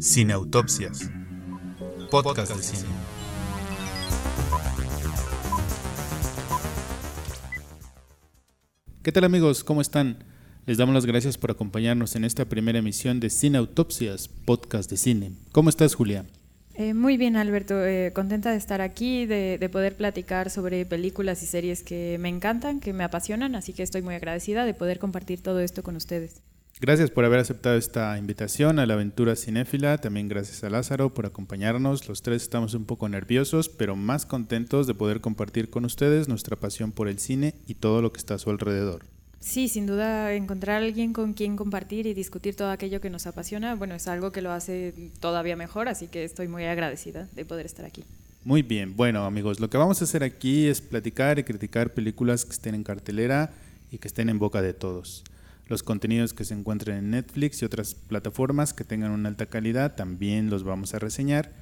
Cineautopsias. Podcast de cine. ¿Qué tal amigos? ¿Cómo están? Les damos las gracias por acompañarnos en esta primera emisión de Cineautopsias, podcast de cine. ¿Cómo estás, Julia? Eh, muy bien, Alberto. Eh, contenta de estar aquí, de, de, poder platicar sobre películas y series que me encantan, que me apasionan, así que estoy muy agradecida de poder compartir todo esto con ustedes. Gracias por haber aceptado esta invitación a la aventura cinéfila. También gracias a Lázaro por acompañarnos. Los tres estamos un poco nerviosos, pero más contentos de poder compartir con ustedes nuestra pasión por el cine y todo lo que está a su alrededor. Sí, sin duda encontrar a alguien con quien compartir y discutir todo aquello que nos apasiona, bueno, es algo que lo hace todavía mejor, así que estoy muy agradecida de poder estar aquí. Muy bien, bueno amigos, lo que vamos a hacer aquí es platicar y criticar películas que estén en cartelera y que estén en boca de todos. Los contenidos que se encuentren en Netflix y otras plataformas que tengan una alta calidad también los vamos a reseñar.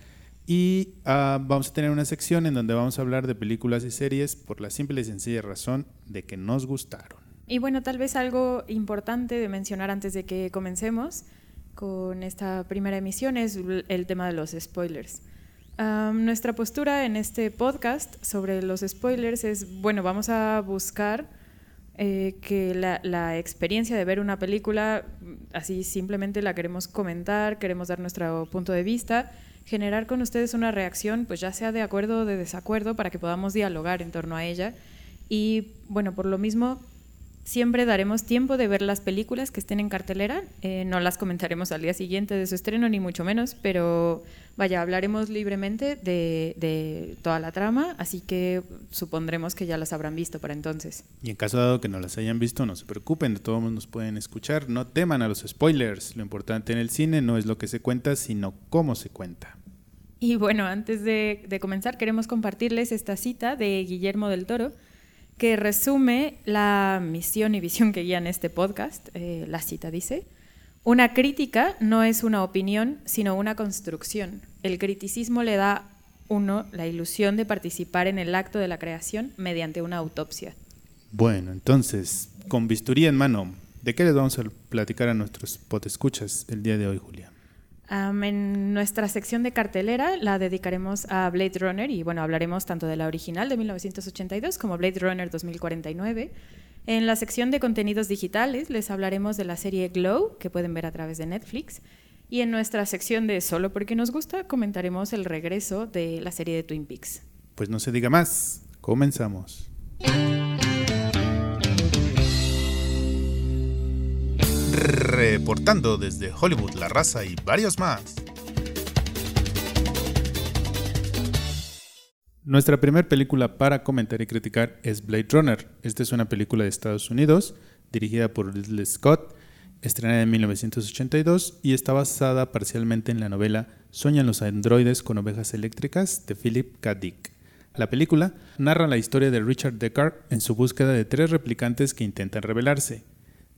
Y uh, vamos a tener una sección en donde vamos a hablar de películas y series por la simple y sencilla razón de que nos gustaron. Y bueno, tal vez algo importante de mencionar antes de que comencemos con esta primera emisión es el tema de los spoilers. Nuestra postura en este podcast sobre los spoilers es, bueno, vamos a buscar eh, que la, la, experiencia de ver una película, así simplemente la queremos comentar, queremos dar nuestro punto de vista, generar con ustedes una reacción, pues ya sea de acuerdo o de desacuerdo, para que podamos dialogar en torno a ella. Y bueno, por lo mismo, siempre daremos tiempo de ver las películas que estén en cartelera. Eh, no las comentaremos al día siguiente de su estreno, ni mucho menos, pero vaya, hablaremos libremente de, de, toda la trama, así que supondremos que ya las habrán visto para entonces. Y en caso dado que no las hayan visto, no se preocupen, de todos modos nos pueden escuchar. No teman a los spoilers. Lo importante en el cine no es lo que se cuenta, sino cómo se cuenta. Y bueno, antes de, de comenzar, queremos compartirles esta cita de Guillermo del Toro que resume la misión y visión que guían este podcast. Eh, la cita dice, una crítica no es una opinión, sino una construcción. El criticismo le da uno la ilusión de participar en el acto de la creación mediante una autopsia. Bueno, entonces, con bisturí en mano, ¿de qué les vamos a platicar a nuestros potescuchas el día de hoy, Julia? Um, en nuestra sección de cartelera la dedicaremos a Blade Runner y bueno, hablaremos tanto de la original de 1982 como Blade Runner 2049. En la sección de contenidos digitales les hablaremos de la serie Glow, que pueden ver a través de Netflix. Y en nuestra sección de Solo porque nos gusta comentaremos el regreso de la serie de Twin Peaks. Pues no se diga más, comenzamos. Reportando desde Hollywood, La Raza y varios más. Nuestra primera película para comentar y criticar es Blade Runner. Esta es una película de Estados Unidos, dirigida por Ridley Scott, estrenada en 1982 y está basada parcialmente en la novela Sueñan los androides con ovejas eléctricas de Philip K. Dick. La película narra la historia de Richard Deckard en su búsqueda de tres replicantes que intentan rebelarse.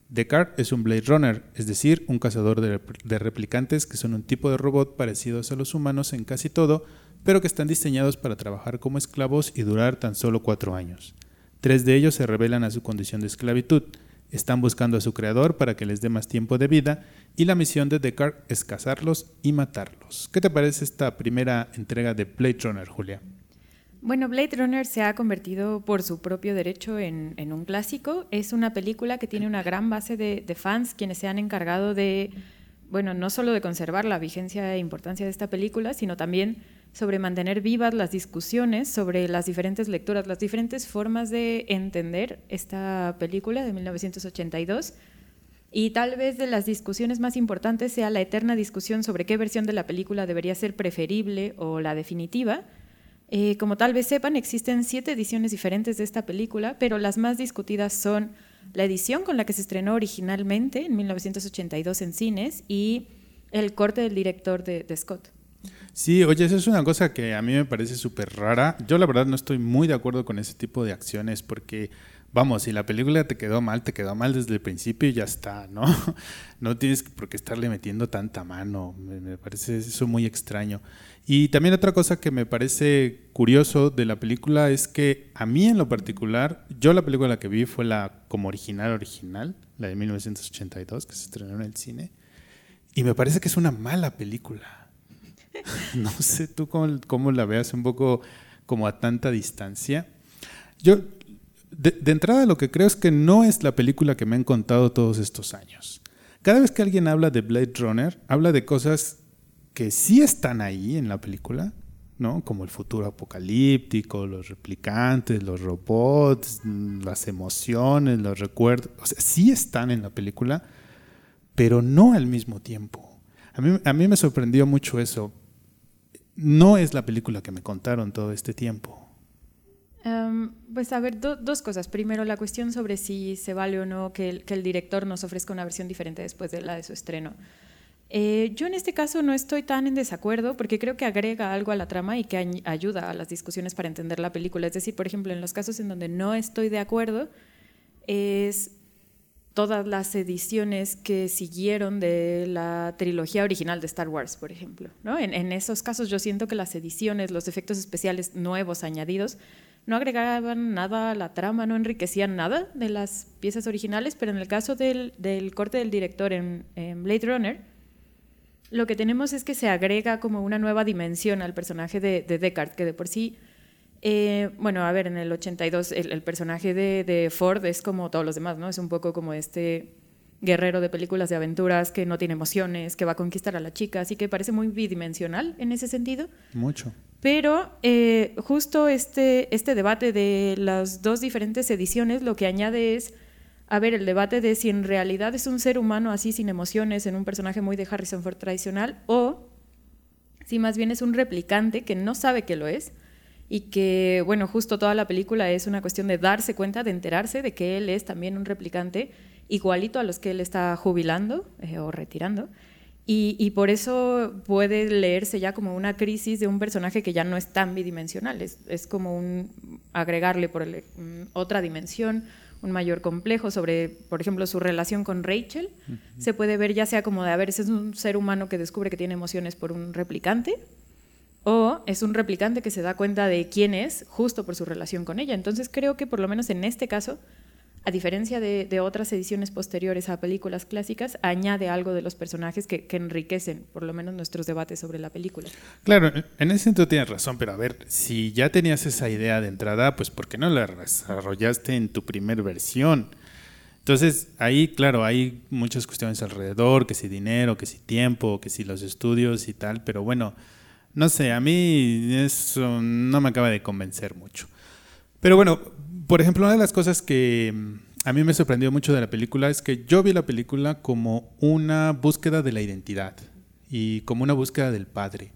Descartes es un Blade Runner, es decir, un cazador de, replicantes que son un tipo de robot parecidos a los humanos en casi todo, pero que están diseñados para trabajar como esclavos y durar tan solo cuatro años. Tres de ellos se revelan a su condición de esclavitud, están buscando a su creador para que les dé más tiempo de vida y la misión de Descartes es cazarlos y matarlos. ¿Qué te parece esta primera entrega de Blade Runner, Julia? Bueno, Blade Runner se ha convertido por su propio derecho en, un clásico. Es una película que tiene una gran base de, de, fans quienes se han encargado de, bueno, no solo de conservar la vigencia e importancia de esta película, sino también sobre mantener vivas las discusiones sobre las diferentes lecturas, las diferentes formas de entender esta película de 1982. Y tal vez de las discusiones más importantes sea la eterna discusión sobre qué versión de la película debería ser preferible o la definitiva eh, como tal vez sepan, existen siete ediciones diferentes de esta película, pero las más discutidas son la edición con la que se estrenó originalmente en 1982 en cines y el corte del director de, de Scott. Sí, oye, eso es una cosa que a mí me parece súper rara. Yo la verdad no estoy muy de acuerdo con ese tipo de acciones porque vamos, si la película te quedó mal, te quedó mal desde el principio y ya está, ¿no? No tienes por qué estarle metiendo tanta mano, me, parece eso muy extraño. Y también otra cosa que me parece curioso de la película es que a mí en lo particular, yo la película que vi fue la como original original, la de 1982, que se estrenó en el cine. y me parece que es una mala película. no sé tú cómo, cómo, la veas un poco como a tanta distancia. Yo, de, de, entrada, lo que creo es que no es la película que me han contado todos estos años. Cada vez que alguien habla de Blade Runner, habla de cosas que sí están ahí en la película, ¿no? Como el futuro apocalíptico, los replicantes, los robots, las emociones, los recuerdos, o sea, sí están en la película, pero no al mismo tiempo. A mí, a mí me sorprendió mucho eso. No es la película que me contaron todo este tiempo. Um, pues a ver, do, dos cosas. Primero, la cuestión sobre si se vale o no que el, que el director nos ofrezca una versión diferente después de la de su estreno. Eh, yo en este caso no estoy tan en desacuerdo porque creo que agrega algo a la trama y que ayuda a las discusiones para entender la película. Es decir, por ejemplo, en los casos en donde no estoy de acuerdo, es todas las ediciones que siguieron de la trilogía original de Star Wars, por ejemplo. ¿no? En, en, esos casos yo siento que las ediciones, los efectos especiales nuevos añadidos, no agregaban nada a la trama, no enriquecían nada de las piezas originales, pero en el caso del, del corte del director en, Blade Runner, lo que tenemos es que se agrega como una nueva dimensión al personaje de, de Deckard, que de por sí, eh, bueno, a ver, en el 82 el, el personaje de, de, Ford es como todos los demás, ¿no? Es un poco como este guerrero de películas de aventuras que no tiene emociones, que va a conquistar a la chica, así que parece muy bidimensional en ese sentido. Mucho. Pero eh, justo este, este debate de las dos diferentes ediciones lo que añade es a ver el debate de si en realidad es un ser humano así sin emociones en un personaje muy de Harrison Ford tradicional o si más bien es un replicante que no sabe que lo es y que, bueno, justo toda la película es una cuestión de darse cuenta, de enterarse de que él es también un replicante igualito a los que él está jubilando eh, o retirando. Y, y, por eso puede leerse ya como una crisis de un personaje que ya no es tan bidimensional, es, es como un agregarle por el, otra dimensión, un mayor complejo sobre, por ejemplo, su relación con Rachel. Uh -huh. Se puede ver ya sea como de, a ver, ese es un ser humano que descubre que tiene emociones por un replicante, o es un replicante que se da cuenta de quién es justo por su relación con ella. Entonces creo que por lo menos en este caso, a diferencia de, otras ediciones posteriores a películas clásicas, añade algo de los personajes que, que, enriquecen por lo menos nuestros debates sobre la película. Claro, en ese sentido tienes razón, pero a ver, si ya tenías esa idea de entrada, pues ¿por qué no la desarrollaste en tu primer versión? Entonces, ahí, claro, hay muchas cuestiones alrededor, que si dinero, que si tiempo, que si los estudios y tal, pero bueno, no sé, a mí eso no me acaba de convencer mucho. Pero bueno, por ejemplo, una de las cosas que a mí me sorprendió mucho de la película es que yo vi la película como una búsqueda de la identidad y como una búsqueda del padre.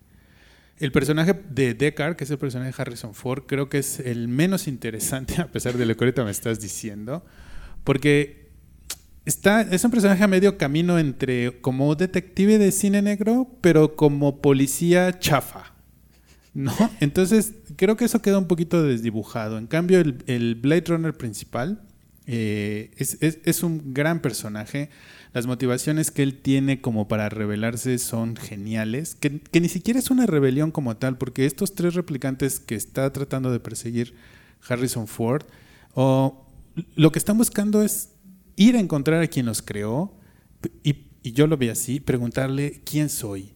El personaje de Deckard, que es el personaje de Harrison Ford, creo que es el menos interesante, a pesar de lo que ahorita me estás diciendo, porque está, es un personaje a medio camino entre como detective de cine negro, pero como policía chafa. ¿No? Entonces, creo que eso queda un poquito desdibujado. En cambio, el, Blade Runner principal eh, es, un gran personaje. Las motivaciones que él tiene como para rebelarse son geniales. Que, ni siquiera es una rebelión como tal, porque estos tres replicantes que está tratando de perseguir Harrison Ford, o lo que están buscando es ir a encontrar a quien los creó, y, y yo lo vi así, preguntarle quién soy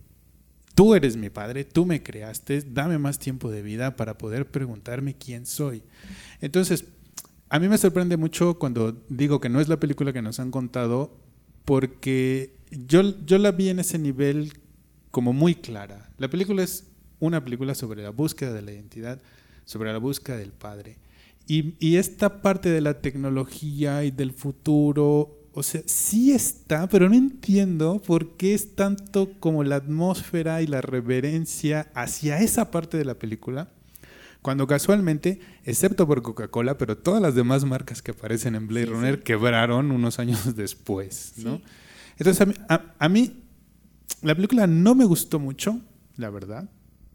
Tú eres mi padre, tú me creaste, dame más tiempo de vida para poder preguntarme quién soy. Entonces, a mí me sorprende mucho cuando digo que no es la película que nos han contado, porque yo, yo la vi en ese nivel como muy clara. La película es una película sobre la búsqueda de la identidad, sobre la búsqueda del padre. Y, y esta parte de la tecnología y del futuro o sea, sí está, pero no entiendo por qué es tanto como la atmósfera y la reverencia hacia esa parte de la película, cuando casualmente, excepto por Coca-Cola, pero todas las demás marcas que aparecen en Blade sí, Runner sí. quebraron unos años después, ¿no? Sí. Entonces, a mí, a, a mí, la película no me gustó mucho, la verdad,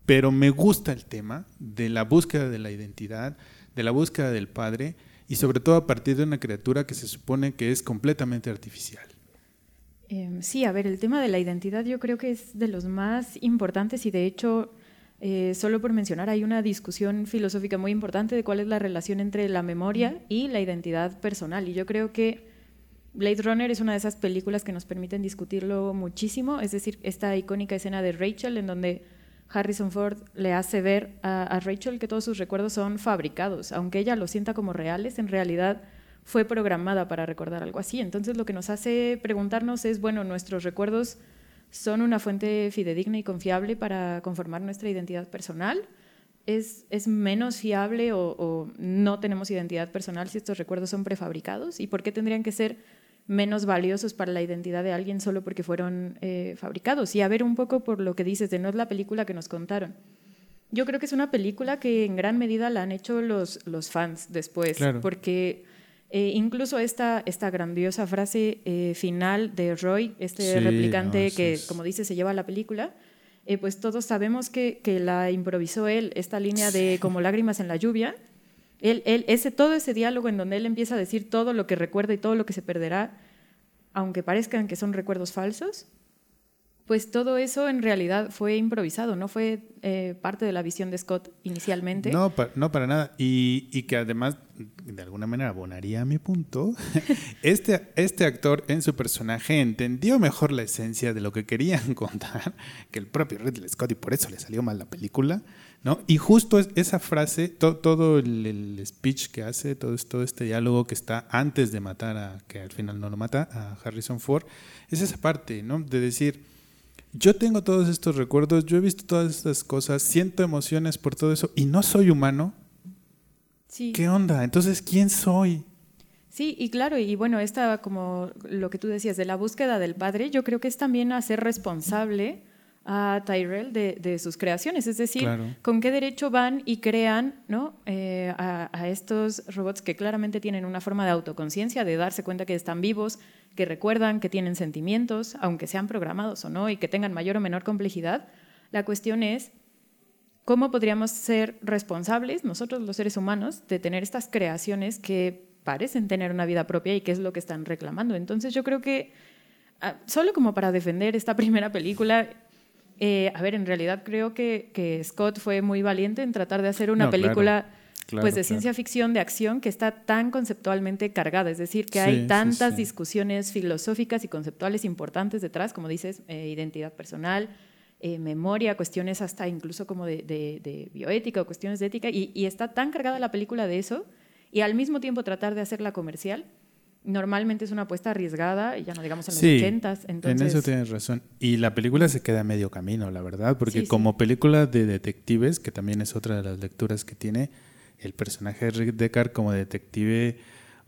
pero me gusta el tema de la búsqueda de la identidad, de la búsqueda del padre, y sobre todo a partir de una criatura que se supone que es completamente artificial. Eh, sí, a ver, el tema de la identidad yo creo que es de los más importantes y de hecho, eh, solo por mencionar, hay una discusión filosófica muy importante de cuál es la relación entre la memoria y la identidad personal. Y yo creo que Blade Runner es una de esas películas que nos permiten discutirlo muchísimo, es decir, esta icónica escena de Rachel en donde Harrison Ford le hace ver a, Rachel que todos sus recuerdos son fabricados, aunque ella lo sienta como reales, en realidad fue programada para recordar algo así. Entonces lo que nos hace preguntarnos es, bueno, nuestros recuerdos son una fuente fidedigna y confiable para conformar nuestra identidad personal. Es, es menos fiable o, o no tenemos identidad personal si estos recuerdos son prefabricados y por qué tendrían que ser menos valiosos para la identidad de alguien solo porque fueron eh, fabricados. Y a ver un poco por lo que dices de no es la película que nos contaron. Yo creo que es una película que en gran medida la han hecho los, los fans después, porque eh, incluso esta, esta grandiosa frase eh, final de Roy, este replicante que, como dice, se lleva a la película, pues todos sabemos que, que, la improvisó él, esta línea de como lágrimas en la lluvia, él, ese, todo ese diálogo en donde él empieza a decir todo lo que recuerda y todo lo que se perderá, aunque parezcan que son recuerdos falsos, pues todo eso en realidad fue improvisado, no fue eh, parte de la visión de Scott inicialmente. No, no para nada. Y, que además, de alguna manera, abonaría a mi punto. Este, este actor en su personaje entendió mejor la esencia de lo que querían contar que el propio Ridley Scott y por eso le salió mal la película. ¿No? Y justo esa frase, todo el, speech que hace, todo, todo este diálogo que está antes de matar a, que al final no lo mata, a Harrison Ford, es esa parte, ¿no? De decir yo tengo todos estos recuerdos, yo he visto todas estas cosas, siento emociones por todo eso y no soy humano. Sí. ¿Qué onda? Entonces, ¿quién soy? Sí, y claro, y bueno, esta, como lo que tú decías, de la búsqueda del padre, yo creo que es también hacer responsable a Tyrell de, sus creaciones, es decir, con qué derecho van y crean ¿no? Eh, a, a, estos robots que claramente tienen una forma de autoconciencia, de darse cuenta que están vivos, que recuerdan, que tienen sentimientos, aunque sean programados o no, y que tengan mayor o menor complejidad. La cuestión es cómo podríamos ser responsables, nosotros los seres humanos, de tener estas creaciones que parecen tener una vida propia y qué es lo que están reclamando. Entonces yo creo que, ah, solo como para defender esta primera película, eh, a ver, en realidad creo que, Scott fue muy valiente en tratar de hacer una película pues de ciencia ficción, de acción, que está tan conceptualmente cargada. Es decir, que hay tantas discusiones filosóficas y conceptuales importantes detrás, como dices, eh, identidad personal, eh, memoria, cuestiones hasta incluso como de, bioética o cuestiones de ética, y, y, está tan cargada la película de eso, y al mismo tiempo tratar de hacerla comercial, normalmente es una apuesta arriesgada, y ya no digamos en los ochentas. En eso tienes razón. Y la película se queda a medio camino, la verdad, porque como película de detectives, que también es otra de las lecturas que tiene, el personaje de Rick Deckard como detective,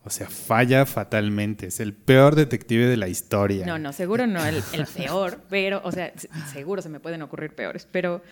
o sea, falla fatalmente. Es el peor detective de la historia. No, no, seguro no el, el peor, pero, o sea, seguro se me pueden ocurrir peores, pero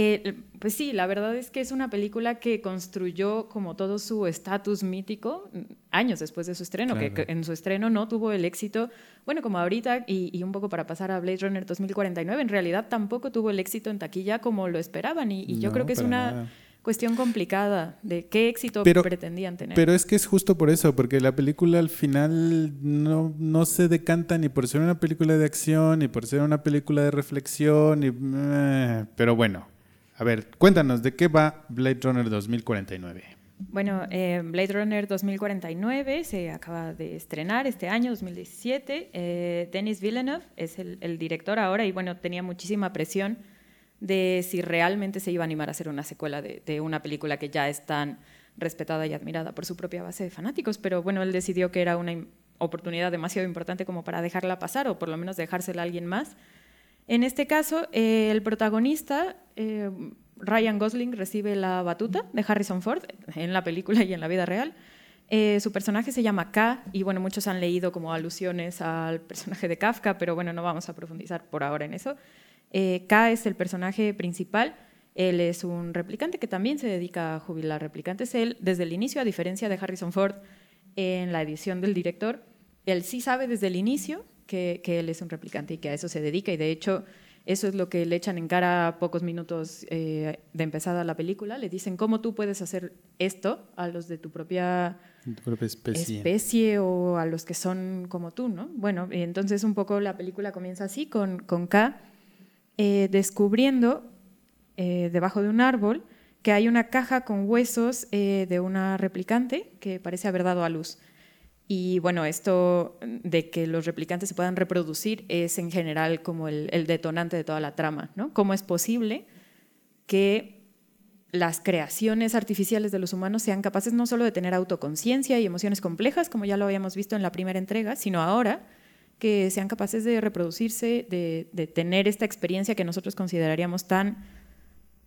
eh, pues sí, la verdad es que es una película que construyó como todo su estatus mítico años después de su estreno, que, en su estreno no tuvo el éxito, bueno, como ahorita, y, un poco para pasar a Blade Runner 2049, en realidad tampoco tuvo el éxito en taquilla como lo esperaban, y, yo creo que es una cuestión complicada de qué éxito pretendían tener. Pero es que es justo por eso, porque la película al final no, no se decanta ni por ser una película de acción, ni por ser una película de reflexión, ni, eh, pero bueno. A ver, cuéntanos, ¿de qué va Blade Runner 2049? Bueno, eh, Blade Runner 2049 se acaba de estrenar este año, 2017. Eh, Denis Villeneuve es el, director ahora y bueno, tenía muchísima presión de si realmente se iba a animar a hacer una secuela de, una película que ya es tan respetada y admirada por su propia base de fanáticos, pero bueno, él decidió que era una oportunidad demasiado importante como para dejarla pasar o por lo menos dejársela a alguien más. En este caso, eh, el protagonista, eh, Ryan Gosling, recibe la batuta de Harrison Ford en la película y en la vida real. Eh, su personaje se llama K y bueno, muchos han leído como alusiones al personaje de Kafka, pero bueno, no vamos a profundizar por ahora en eso. K es el personaje principal. Él es un replicante que también se dedica a jubilar replicantes. Él, desde el inicio, a diferencia de Harrison Ford en la edición del director, él sí sabe desde el inicio que, él es un replicante y que a eso se dedica. Y de hecho, eso es lo que le echan en cara a pocos minutos eh, de empezada la película. Le dicen, ¿cómo tú puedes hacer esto a los de tu propia, especie. o a los que son como tú? ¿no? Bueno, entonces un poco la película comienza así, con, con K eh, descubriendo eh, debajo de un árbol que hay una caja con huesos de una replicante que parece haber dado a luz. Y bueno, esto de que los replicantes se puedan reproducir es en general como el, detonante de toda la trama, ¿no? ¿Cómo es posible que las creaciones artificiales de los humanos sean capaces no solo de tener autoconciencia y emociones complejas, como ya lo habíamos visto en la primera entrega, sino ahora que sean capaces de reproducirse, de, tener esta experiencia que nosotros consideraríamos tan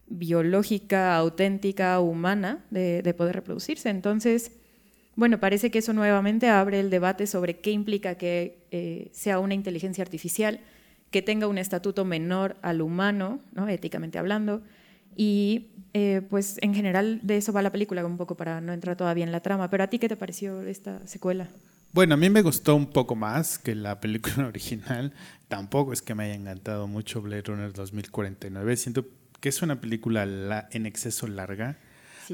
biológica, auténtica, humana, de, poder reproducirse. Entonces, bueno, parece que eso nuevamente abre el debate sobre qué implica que eh, sea una inteligencia artificial, que tenga un estatuto menor al humano, ¿no? éticamente hablando, y eh, pues en general de eso va la película, un poco para no entrar todavía en la trama. Pero a ti, ¿qué te pareció esta secuela? Bueno, a mí me gustó un poco más que la película original. Tampoco es que me haya encantado mucho Blade Runner 2049. Siento que es una película en exceso larga.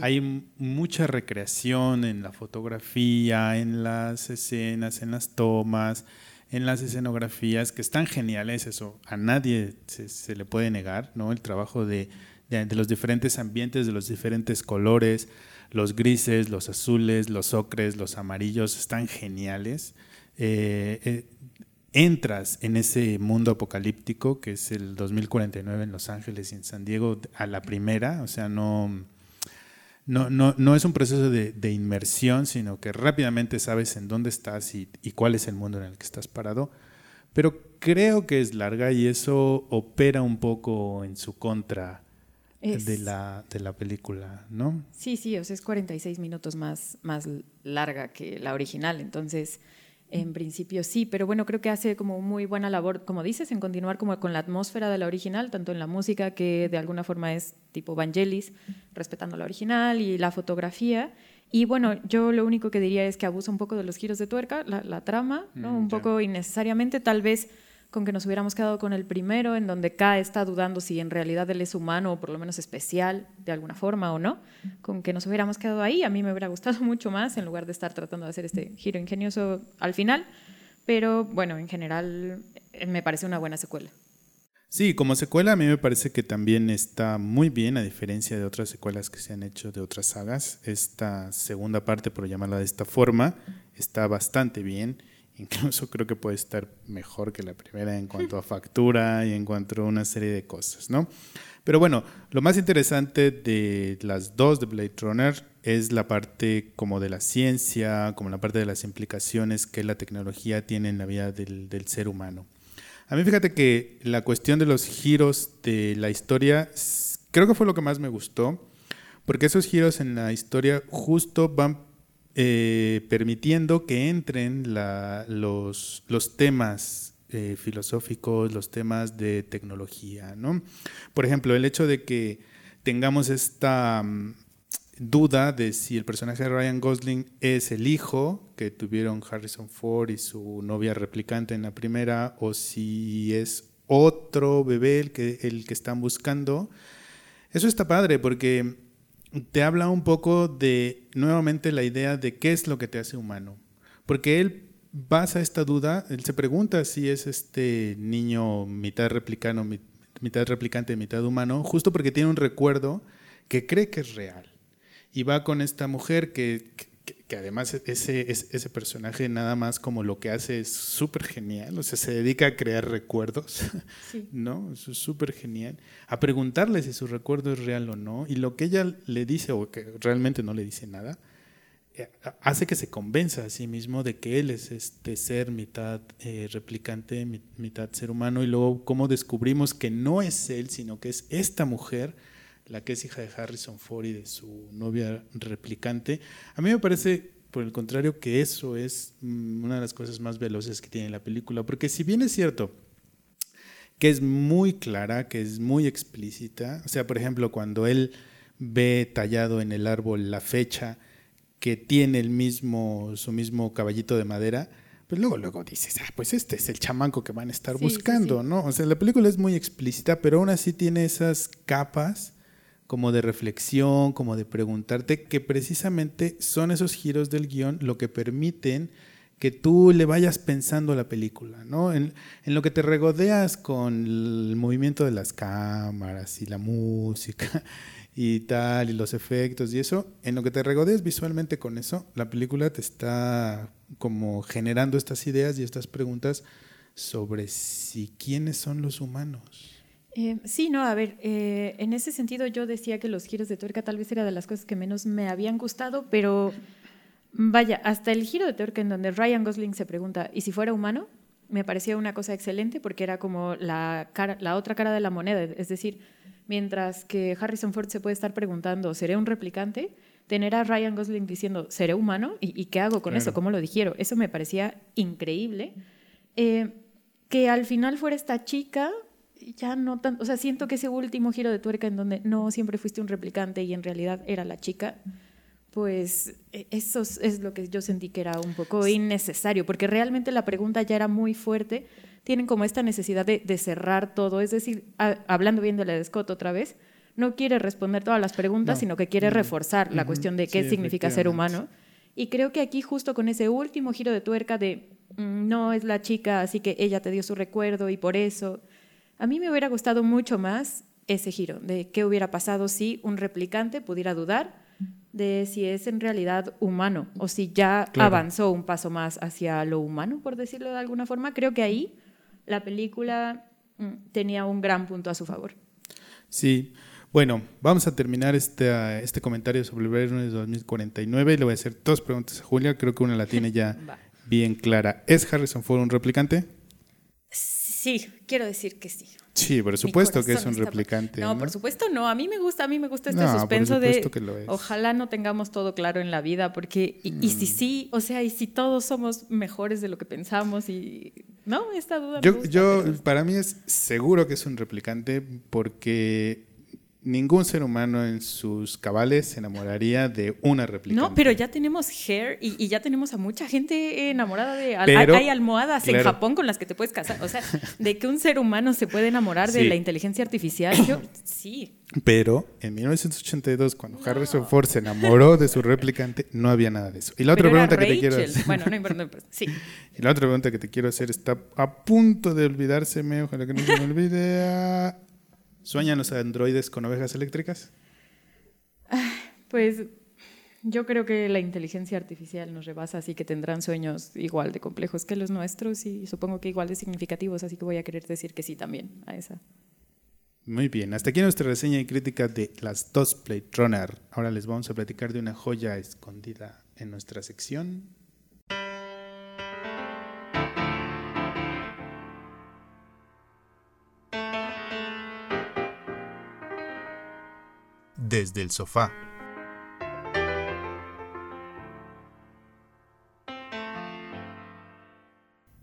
Hay mucha recreación en la fotografía, en las escenas, en las tomas, en las escenografías, que están geniales. Eso a nadie se, le puede negar, ¿no? El trabajo de de, los diferentes ambientes, de los diferentes colores, los grises, los azules, los ocres, los amarillos, están geniales. Eh, eh, entras en ese mundo apocalíptico que es el 2049 en Los Ángeles y en San Diego a la primera, o sea, no, no, no, no es un proceso de, inmersión, sino que rápidamente sabes en dónde estás y, y, cuál es el mundo en el que estás parado. Pero creo que es larga y eso opera un poco en su contra de, la, de la película, ¿no? Sí, sí, o sea, es 46 minutos más, más larga que la original, entonces en principio sí, pero bueno, creo que hace como muy buena labor, como dices, en continuar como con la atmósfera de la original, tanto en la música que de alguna forma es tipo Vangelis, respetando la original y la fotografía. Y bueno, yo lo único que diría es que abusa un poco de los giros de tuerca, la, trama, ¿no? Mm, un poco innecesariamente, tal vez con que nos hubiéramos quedado con el primero, en donde K está dudando si en realidad él es humano o por lo menos especial de alguna forma o no, con que nos hubiéramos quedado ahí, a mí me hubiera gustado mucho más en lugar de estar tratando de hacer este giro ingenioso al final, pero bueno, en general eh, me parece una buena secuela. Sí, como secuela a mí me parece que también está muy bien, a diferencia de otras secuelas que se han hecho de otras sagas. Esta segunda parte, por llamarla de esta forma, está bastante bien Incluso creo que puede estar mejor que la primera en cuanto a factura y en cuanto a una serie de cosas, ¿no? Pero bueno, lo más interesante de las dos de Blade Runner es la parte como de la ciencia, como la parte de las implicaciones que la tecnología tiene en la vida del, del ser humano. A mí fíjate que la cuestión de los giros de la historia creo que fue lo que más me gustó, porque esos giros en la historia justo van eh, permitiendo que entren los, los, temas eh, filosóficos, los temas de tecnología. ¿no? Por ejemplo, el hecho de que tengamos esta mm, duda de si el personaje de Ryan Gosling es el hijo que tuvieron Harrison Ford y su novia replicante en la primera, o si es otro bebé el que, el que están buscando. Eso está padre porque te habla un poco de nuevamente la idea de qué es lo que te hace humano. Porque él basa esta duda, él se pregunta si es este niño mitad replicano, mitad replicante, mitad humano, justo porque tiene un recuerdo que cree que es real. Y va con esta mujer que, que además ese, ese personaje nada más como lo que hace es súper genial, o sea, se dedica a crear recuerdos, ¿no? Eso es súper genial. A preguntarle si su recuerdo es real o no, y lo que ella le dice, o que realmente no le dice nada, eh, hace que se convenza a sí mismo de que él es este ser mitad eh, replicante, mitad ser humano, y luego cómo descubrimos que no es él, sino que es esta mujer la que es hija de Harrison Ford y de su novia replicante. A mí me parece, por el contrario, que eso es mm, una de las cosas más veloces que tiene la película, porque si bien es cierto que es muy clara, que es muy explícita, o sea, por ejemplo, cuando él ve tallado en el árbol la fecha que tiene el mismo, su mismo caballito de madera, pues luego, luego dices, ah, pues este es el chamanco que van a estar buscando, ¿no? O sea, la película es muy explícita, pero aún así tiene esas capas como de reflexión, como de preguntarte, que precisamente son esos giros del guion lo que permiten que tú le vayas pensando la película, ¿no? En, en, lo que te regodeas con el movimiento de las cámaras y la música y tal, y los efectos y eso, en lo que te regodees visualmente con eso, la película te está como generando estas ideas y estas preguntas sobre si quiénes son los humanos. Eh, sí, no, a ver, eh, en ese sentido yo decía que los giros de tuerca tal vez era de las cosas que menos me habían gustado, pero vaya, hasta el giro de tuerca en donde Ryan Gosling se pregunta, ¿y si fuera humano? Me parecía una cosa excelente porque era como la, cara, la otra cara de la moneda, es decir, mientras que Harrison Ford se puede estar preguntando, ¿seré un replicante? Tener a Ryan Gosling diciendo, ¿seré humano? ¿Y, qué hago con eso? ¿Cómo lo digiero? Eso me parecía increíble. Eh, que al final fuera esta chica, ya no tanto, o sea, siento que ese último giro de tuerca en donde no siempre fuiste un replicante y en realidad era la chica, pues e, eso es lo que yo sentí que era un poco innecesario, porque realmente la pregunta ya era muy fuerte, tienen como esta necesidad de, cerrar todo, es decir, hablando bien de la de Scott otra vez, no quiere responder todas las preguntas, sino que quiere reforzar la cuestión de qué significa ser humano. Y creo que aquí justo con ese último giro de tuerca de mm, no es la chica, así que ella te dio su recuerdo y por eso, a mí me hubiera gustado mucho más ese giro, de qué hubiera pasado si un replicante pudiera dudar de si es en realidad humano o si ya avanzó un paso más hacia lo humano, por decirlo de alguna forma. Creo que ahí la película mm, tenía un gran punto a su favor. Sí, bueno, vamos a terminar este, este comentario sobre Blade Runner 2049. Le voy a hacer dos preguntas a Julia. Creo que una la tiene ya bien clara. ¿Es Harrison Ford un replicante? Sí, quiero decir que sí. Sí, por supuesto que es un replicante. No, por supuesto no. A mí me gusta, a mí me gusta este suspenso de ojalá no tengamos todo claro en la vida, porque y, si mm. sí, o sea, y si todos somos mejores de lo que pensamos y no, esta duda. Yo, yo para mí es seguro que es un replicante porque ningún ser humano en sus cabales se enamoraría de una réplica. No, pero ya tenemos Hair y, ya tenemos a mucha gente enamorada de... hay, almohadas en Japón con las que te puedes casar. O sea, de que un ser humano se puede enamorar de la inteligencia artificial, yo sí. Pero en 1982, cuando Harrison Ford se enamoró de su replicante, no había nada de eso. Y la otra pregunta que te quiero hacer... Bueno, no importa, no importa. Sí. Y la otra pregunta que te quiero hacer está a punto de olvidárseme, ojalá que no se me olvide. ¿Sueñan los androides con ovejas eléctricas? Pues yo creo que la inteligencia artificial nos rebasa, así que tendrán sueños igual de complejos que los nuestros y supongo que igual de significativos, así que voy a querer decir que sí también a esa. Muy bien, hasta aquí nuestra reseña y crítica de las dos Plate Runner. Ahora les vamos a platicar de una joya escondida en nuestra sección desde el sofá.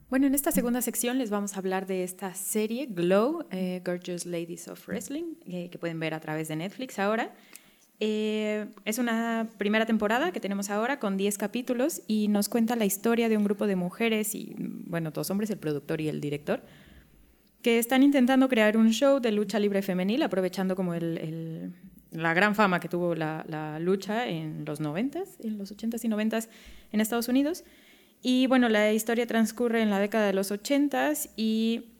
Bueno, en esta segunda sección les vamos a hablar de esta serie Glow, eh, Gorgeous Ladies of Wrestling, eh, que pueden ver a través de Netflix ahora. Eh, es una primera temporada que tenemos ahora con 10 capítulos y nos cuenta la historia de un grupo de mujeres y, bueno, dos hombres, el productor y el director, que están intentando crear un show de lucha libre femenil, aprovechando como el, la gran fama que tuvo la, lucha en los 90 en los 80s y 90s en Estados Unidos. Y bueno, la historia transcurre en la década de los 80s y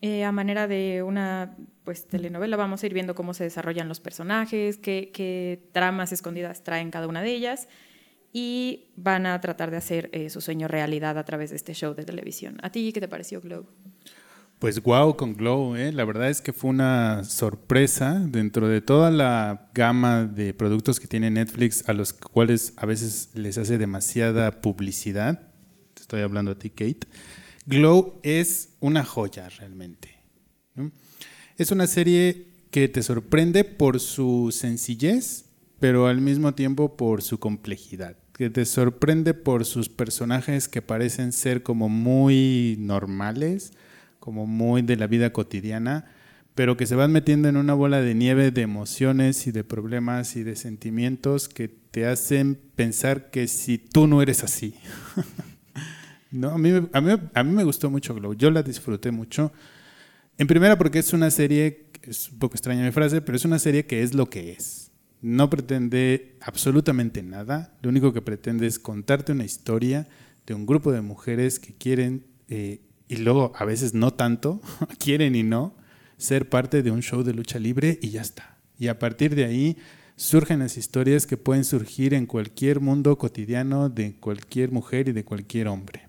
eh, a manera de una pues, telenovela vamos a ir viendo cómo se desarrollan los personajes, qué, tramas escondidas traen cada una de ellas y van a tratar de hacer eh, su sueño realidad a través de este show de televisión. ¿A ti qué te pareció Globe? Pues wow con Glow, ¿eh? la verdad es que fue una sorpresa dentro de toda la gama de productos que tiene Netflix a los cuales a veces les hace demasiada publicidad. Estoy hablando a ti, Kate. Glow es una joya realmente. Es una serie que te sorprende por su sencillez, pero al mismo tiempo por su complejidad. Que te sorprende por sus personajes que parecen ser como muy normales como muy de la vida cotidiana, pero que se van metiendo en una bola de nieve de emociones y de problemas y de sentimientos que te hacen pensar que si tú no eres así. no, a, mí, a, mí, a mí me gustó mucho Glow, yo la disfruté mucho. En primera porque es una serie, es un poco extraña mi frase, pero es una serie que es lo que es. No pretende absolutamente nada, lo único que pretende es contarte una historia de un grupo de mujeres que quieren eh, y luego a veces no tanto, quieren y no, ser parte de un show de lucha libre y ya está. Y a partir de ahí surgen las historias que pueden surgir en cualquier mundo cotidiano de cualquier mujer y de cualquier hombre.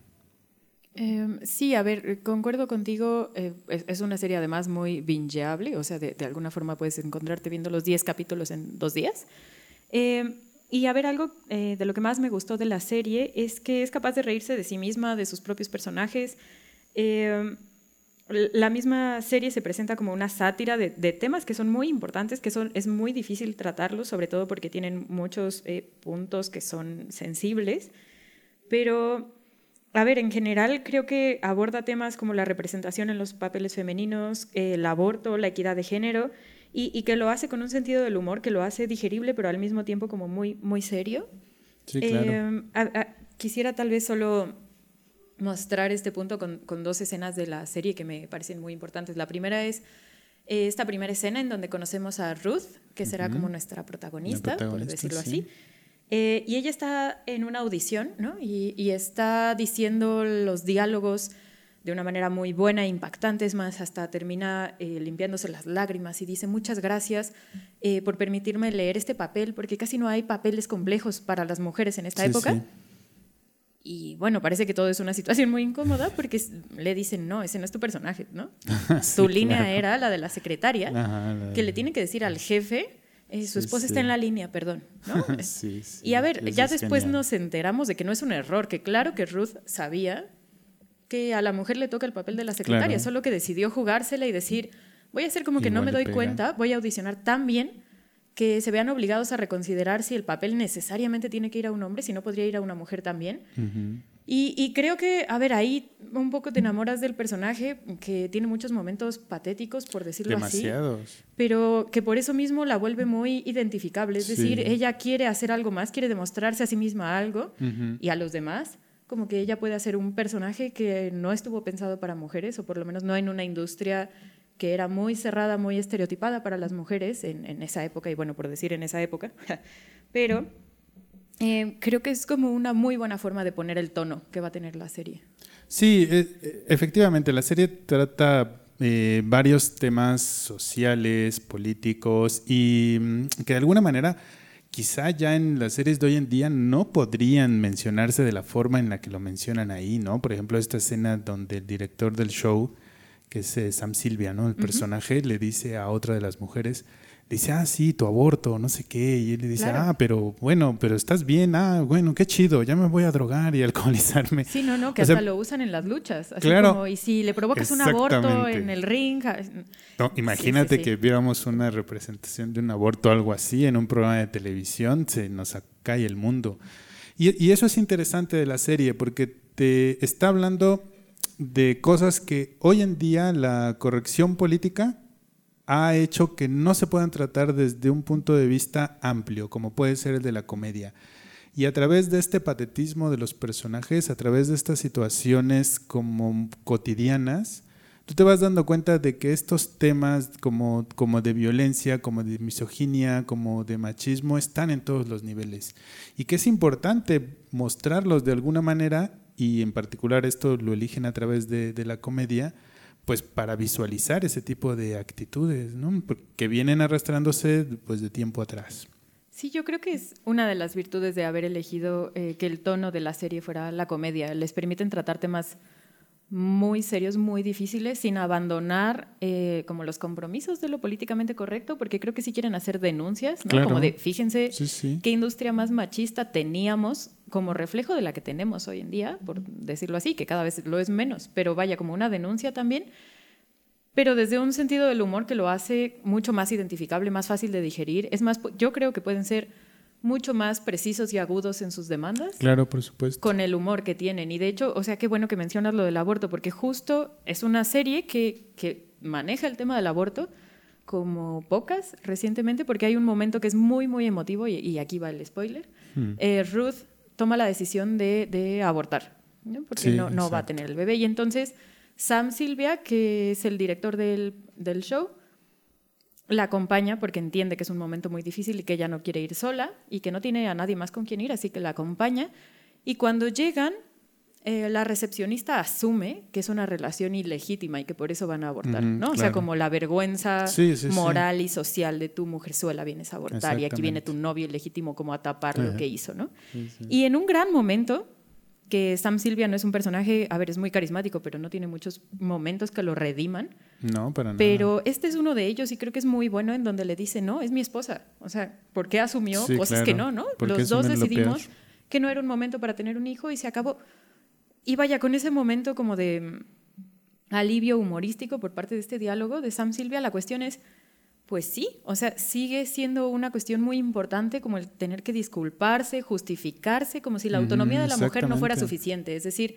Em, sí, a ver, concuerdo contigo, eh, es, una serie además muy bingeable, o sea, de, alguna forma puedes encontrarte viendo los 10 capítulos en dos días. Em, y a ver, algo eh, de lo que más me gustó de la serie es que es capaz de reírse de sí misma, de sus propios personajes. Em, la misma serie se presenta como una sátira de, temas que son muy importantes, que son, es muy difícil tratarlos, sobre todo porque tienen muchos eh, puntos que son sensibles, pero a ver, en general creo que aborda temas como la representación en los papeles femeninos, el aborto, la equidad de género, y, que lo hace con un sentido del humor que lo hace digerible, pero al mismo tiempo como muy, muy serio. Sí, claro. Em, quisiera tal vez solo mostrar este punto con, con, dos escenas de la serie que me parecen muy importantes. La primera es eh, esta primera escena en donde conocemos a Ruth, que será como nuestra protagonista, por decirlo así. Eh, y ella está en una audición, ¿no? Y, está diciendo los diálogos de una manera muy buena, impactante, es más, hasta termina eh, limpiándose las lágrimas y dice muchas gracias por permitirme leer este papel, porque casi no hay papeles complejos para las mujeres en esta época. Sí. Y bueno, parece que todo es una situación muy incómoda porque le dicen, no, ese no es tu personaje, ¿no? tu línea era la de la secretaria, que le tiene que decir al jefe, eh, su esposa está en la línea, perdón, ¿no? y a ver, ya después nos enteramos de que no es un error, que claro que Ruth sabía que a la mujer le toca el papel de la secretaria, solo que decidió jugársela y decir, voy a hacer como que no me doy cuenta, voy a audicionar tan bien que se vean obligados a reconsiderar si el papel necesariamente tiene que ir a un hombre, si no podría ir a una mujer también. y, creo que, a ver, ahí un poco te enamoras del personaje, que tiene muchos momentos patéticos, por decirlo Demasiados. así. Pero que por eso mismo la vuelve muy identificable. Es decir, ella quiere hacer algo más, quiere demostrarse a sí misma algo y a los demás. Como que ella puede hacer un personaje que no estuvo pensado para mujeres, o por lo menos no en una industria que era muy cerrada, muy estereotipada para las mujeres en, esa época, y bueno, por decir en esa época, pero eh, creo que es como una muy buena forma de poner el tono que va a tener la serie. Sí, e, efectivamente, la serie trata eh, varios temas sociales, políticos, y mm, que de alguna manera quizá ya en las series de hoy en día no podrían mencionarse de la forma en la que lo mencionan ahí, ¿no? Por ejemplo, esta escena donde el director del show que es eh, Sam Silvia, ¿no? El personaje le dice a otra de las mujeres, dice, ah, sí, tu aborto, no sé qué, y él le dice, ah, pero bueno, pero estás bien, ah, bueno, qué chido, ya me voy a drogar y alcoholizarme. Sí, no, no, que hasta lo usan en las luchas, así claro, como, y si le provocas un aborto en el ring... No, imagínate que viéramos una representación de un aborto o algo así en un programa de televisión, se nos cae el mundo. Y, y eso es interesante de la serie, porque te está hablando de cosas que hoy en día la corrección política ha hecho que no se puedan tratar desde un punto de vista amplio, como puede ser el de la comedia. Y a través de este patetismo de los personajes, a través de estas situaciones como cotidianas, tú te vas dando cuenta de que estos temas como, como de violencia, como de misoginia, como de machismo, están en todos los niveles. Y que es importante mostrarlos de alguna manera y en particular esto lo eligen a través de, la comedia, pues para visualizar ese tipo de actitudes, ¿no? Que vienen arrastrándose pues de tiempo atrás. Sí, yo creo que es una de las virtudes de haber elegido eh, que el tono de la serie fuera la comedia. Les permiten tratar temas muy serios, muy difíciles, sin abandonar eh, como los compromisos de lo políticamente correcto, porque creo que sí quieren hacer denuncias, ¿no? Como de, fíjense qué industria más machista teníamos como reflejo de la que tenemos hoy en día, por decirlo así, que cada vez lo es menos, pero vaya, como una denuncia también, pero desde un sentido del humor que lo hace mucho más identificable, más fácil de digerir. Es más, yo creo que pueden ser mucho más precisos y agudos en sus demandas. Claro, por supuesto. Con el humor que tienen. Y de hecho, o sea, qué bueno que mencionas lo del aborto, porque justo es una serie que, que maneja el tema del aborto como pocas recientemente, porque hay un momento que es muy, muy emotivo, y, aquí va el spoiler. Hmm. Eh, Ruth toma la decisión de, de abortar, ¿no? porque no, no va a tener el bebé. Y entonces Sam Silvia, que es el director del, del show, la acompaña porque entiende que es un momento muy difícil y que ella no quiere ir sola y que no tiene a nadie más con quien ir, así que la acompaña. Y cuando llegan, eh, la recepcionista asume que es una relación ilegítima y que por eso van a abortar, ¿no? O sea, como la vergüenza Sí, sí, sí. moral y social de tu mujerzuela vienes a abortar y aquí viene tu novio ilegítimo como a tapar lo que hizo, ¿no? Y en un gran momento, que Sam Silvia no es un personaje, a ver, es muy carismático, pero no tiene muchos momentos que lo rediman, No, para nada. pero este es uno de ellos y creo que es muy bueno en donde le dice, no, es mi esposa. O sea, ¿por qué asumió Sí, cosas claro. que no, no? ¿Por qué Los dos lo decidimos que no era un momento para tener un hijo y se acabó. Y vaya, con ese momento como de mm, alivio humorístico por parte de este diálogo de Sam Silvia, la cuestión es, pues sí, o sea, sigue siendo una cuestión muy importante como el tener que disculparse, justificarse, como si la autonomía de la mujer no fuera suficiente. Es decir,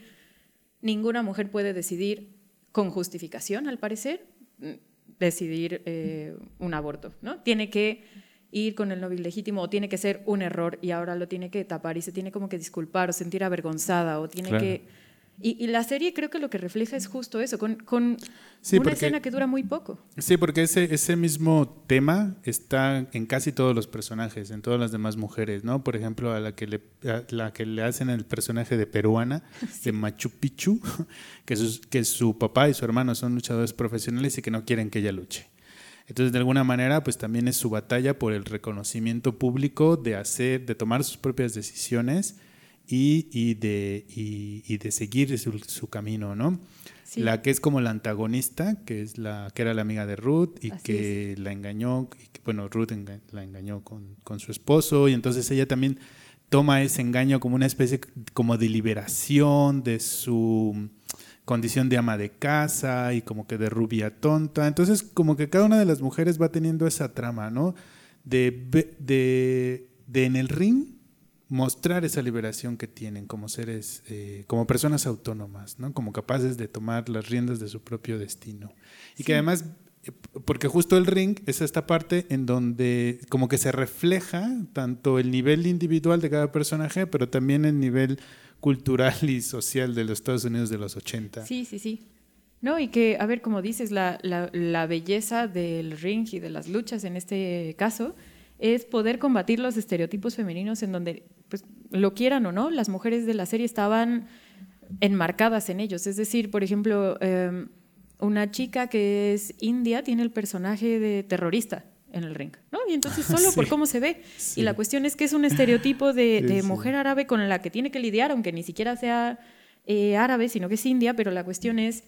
ninguna mujer puede decidir con justificación, al parecer, mm, decidir eh, un aborto, ¿no? Tiene que ir con el novio ilegítimo o tiene que ser un error y ahora lo tiene que tapar y se tiene como que disculpar o sentir avergonzada o tiene Claro. que... Y, y la serie creo que lo que refleja es justo eso, con, con Sí, una porque- escena que dura muy poco. Sí, porque ese, ese mismo tema está en casi todos los personajes, en todas las demás mujeres, ¿no? Por ejemplo, a la que le, a la que le hacen el personaje de peruana, de Machu Picchu, que, sus- que su papá y su hermano son luchadores profesionales y que no quieren que ella luche. Entonces, de alguna manera, pues también es su batalla por el reconocimiento público de hacer, de tomar sus propias decisiones y, y de, y, y de seguir su, su camino, ¿no? Sí. La que es como la antagonista, que es la que era la amiga de Ruth y Así que la engañó, y que, bueno, Ruth enga- la engañó con, con su esposo y entonces ella también toma ese engaño como una especie como de liberación de su condición de ama de casa y como que de rubia tonta. Entonces como que cada una de las mujeres va teniendo esa trama, ¿no? De, de, de en el ring mostrar esa liberación que tienen como seres, eh, como personas autónomas, ¿no? Como capaces de tomar las riendas de su propio destino. Y que además, eh, porque justo el ring es esta parte en donde como que se refleja tanto el nivel individual de cada personaje, pero también el nivel cultural y social de los Estados Unidos de los 80. Sí, sí, sí. No, y que, a ver, como dices, la, la, la belleza del ring y de las luchas en este caso es poder combatir los estereotipos femeninos en donde, lo quieran o no, las mujeres de la serie estaban enmarcadas en ellos. Es decir, por ejemplo, eh, una chica que es india tiene el personaje de terrorista en el ring, ¿no? Y entonces solo por cómo se ve. Sí. Y la cuestión es que es un estereotipo de, Sí, de sí. mujer árabe con la que tiene que lidiar, aunque ni siquiera sea eh, árabe, sino que es india, pero la cuestión es,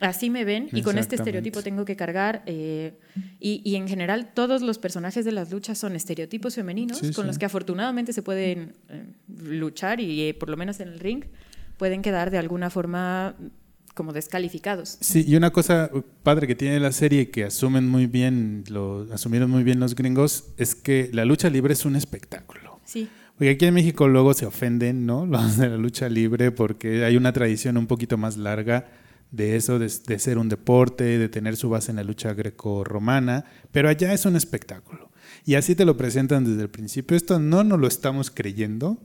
así me ven y con este estereotipo tengo que cargar. eh, y, y en general todos los personajes de las luchas son estereotipos femeninos Sí, con sí. los que afortunadamente se pueden eh, luchar y eh, por lo menos en el ring pueden quedar de alguna forma como descalificados. Sí, y una cosa padre que tiene la serie que asumen muy bien, lo asumieron muy bien los gringos, es que la lucha libre es un espectáculo. Sí, Porque aquí en México luego se ofenden, ¿no? Los de la lucha libre, porque hay una tradición un poquito más larga de eso, de, ser un deporte, de tener su base en la lucha greco-romana, pero allá es un espectáculo. Y así te lo presentan desde el principio. Esto no nos lo estamos creyendo.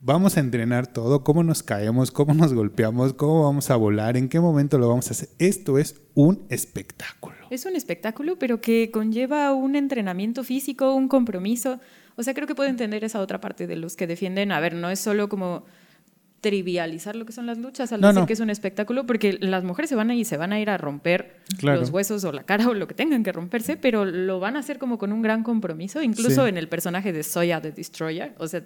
Vamos a entrenar todo, cómo nos caemos, cómo nos golpeamos, cómo vamos a volar, en qué momento lo vamos a hacer. Esto es un espectáculo. es un espectáculo, pero que conlleva un entrenamiento físico, un compromiso. O sea, creo que puedo entender esa otra parte de los que defienden, a ver, no es solo como trivializar lo que son las luchas al No, decir no. que es un espectáculo, porque las mujeres se van a ir, se van a ir a romper Claro. los huesos o la cara o lo que tengan que romperse, pero lo van a hacer como con un gran compromiso, incluso Sí. en el personaje de Soya the Destroyer, o sea,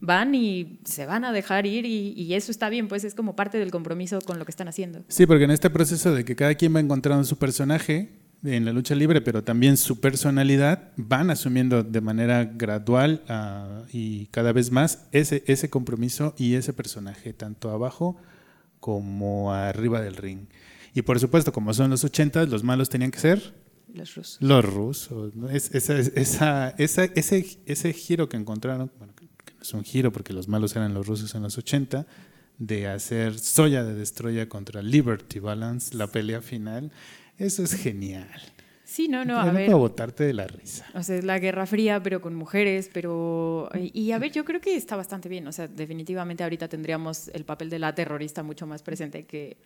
van y se van a dejar ir y, y eso está bien, pues es como parte del compromiso con lo que están haciendo. Sí, porque en este proceso de que cada quien va encontrando su personaje en la lucha libre, pero también su personalidad, van asumiendo de manera gradual ah, y cada vez más ese, ese compromiso y ese personaje, tanto abajo como arriba del ring. Y por supuesto, como son los 80, los malos tenían que ser Los rusos. los rusos. ¿no? Es, esa, esa, esa- ese, ese giro que encontraron, bueno, que no es un giro porque los malos eran los rusos en los 80, de hacer Soya de Destroya contra Liberty Balance, la pelea final, eso es genial. Sí, no, no, a ver. puedo botarte de la risa. O sea, es la Guerra Fría, pero con mujeres, pero... Y, a ver, yo creo que está bastante bien. O sea, definitivamente ahorita tendríamos el papel de la terrorista mucho más presente que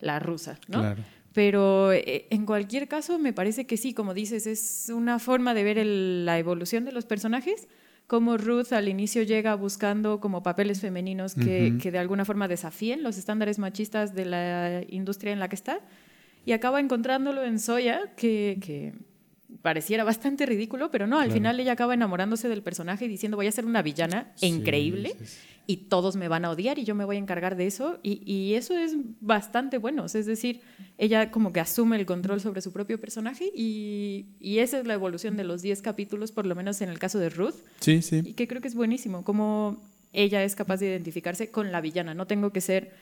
la rusa, ¿no? Claro. Pero eh, en cualquier caso, me parece que sí, como dices, es una forma de ver el- la evolución de los personajes, Como Ruth al inicio llega buscando como papeles femeninos que, Ujú. que de alguna forma desafíen los estándares machistas de la industria en la que está y acaba encontrándolo en Soya, que, que pareciera bastante ridículo, pero no, al Claro. final ella acaba enamorándose del personaje y diciendo voy a ser una villana Sí, increíble sí, sí. y todos me van a odiar y yo me voy a encargar de eso y, y eso es bastante bueno, es decir, ella como que asume el control sobre su propio personaje y, y esa es la evolución de los 10 capítulos, por lo menos en el caso de Ruth, Sí, sí. y que creo que es buenísimo, como ella es capaz de identificarse con la villana, no tengo que ser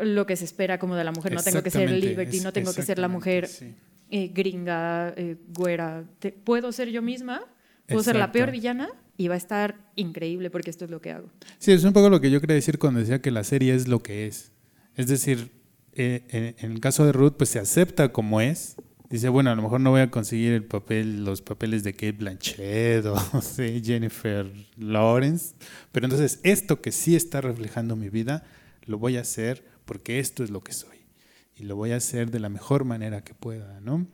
lo que se espera como de la mujer, no tengo que ser Liberty, no tengo que ser la mujer sí. eh, gringa, eh, güera, Te- puedo ser yo misma, puedo ser la peor villana y va a estar increíble porque esto es lo que hago. Sí, es un poco lo que yo quería decir cuando decía que la serie es lo que es. Es decir, eh, en, en el caso de Ruth, pues se acepta como es. Dice, bueno, a lo mejor no voy a conseguir el papel, los papeles de Kate Blanchett o sí, Jennifer Lawrence, pero entonces esto que sí está reflejando mi vida, lo voy a hacer porque esto es lo que soy. Y lo voy a hacer de la mejor manera que pueda, ¿no?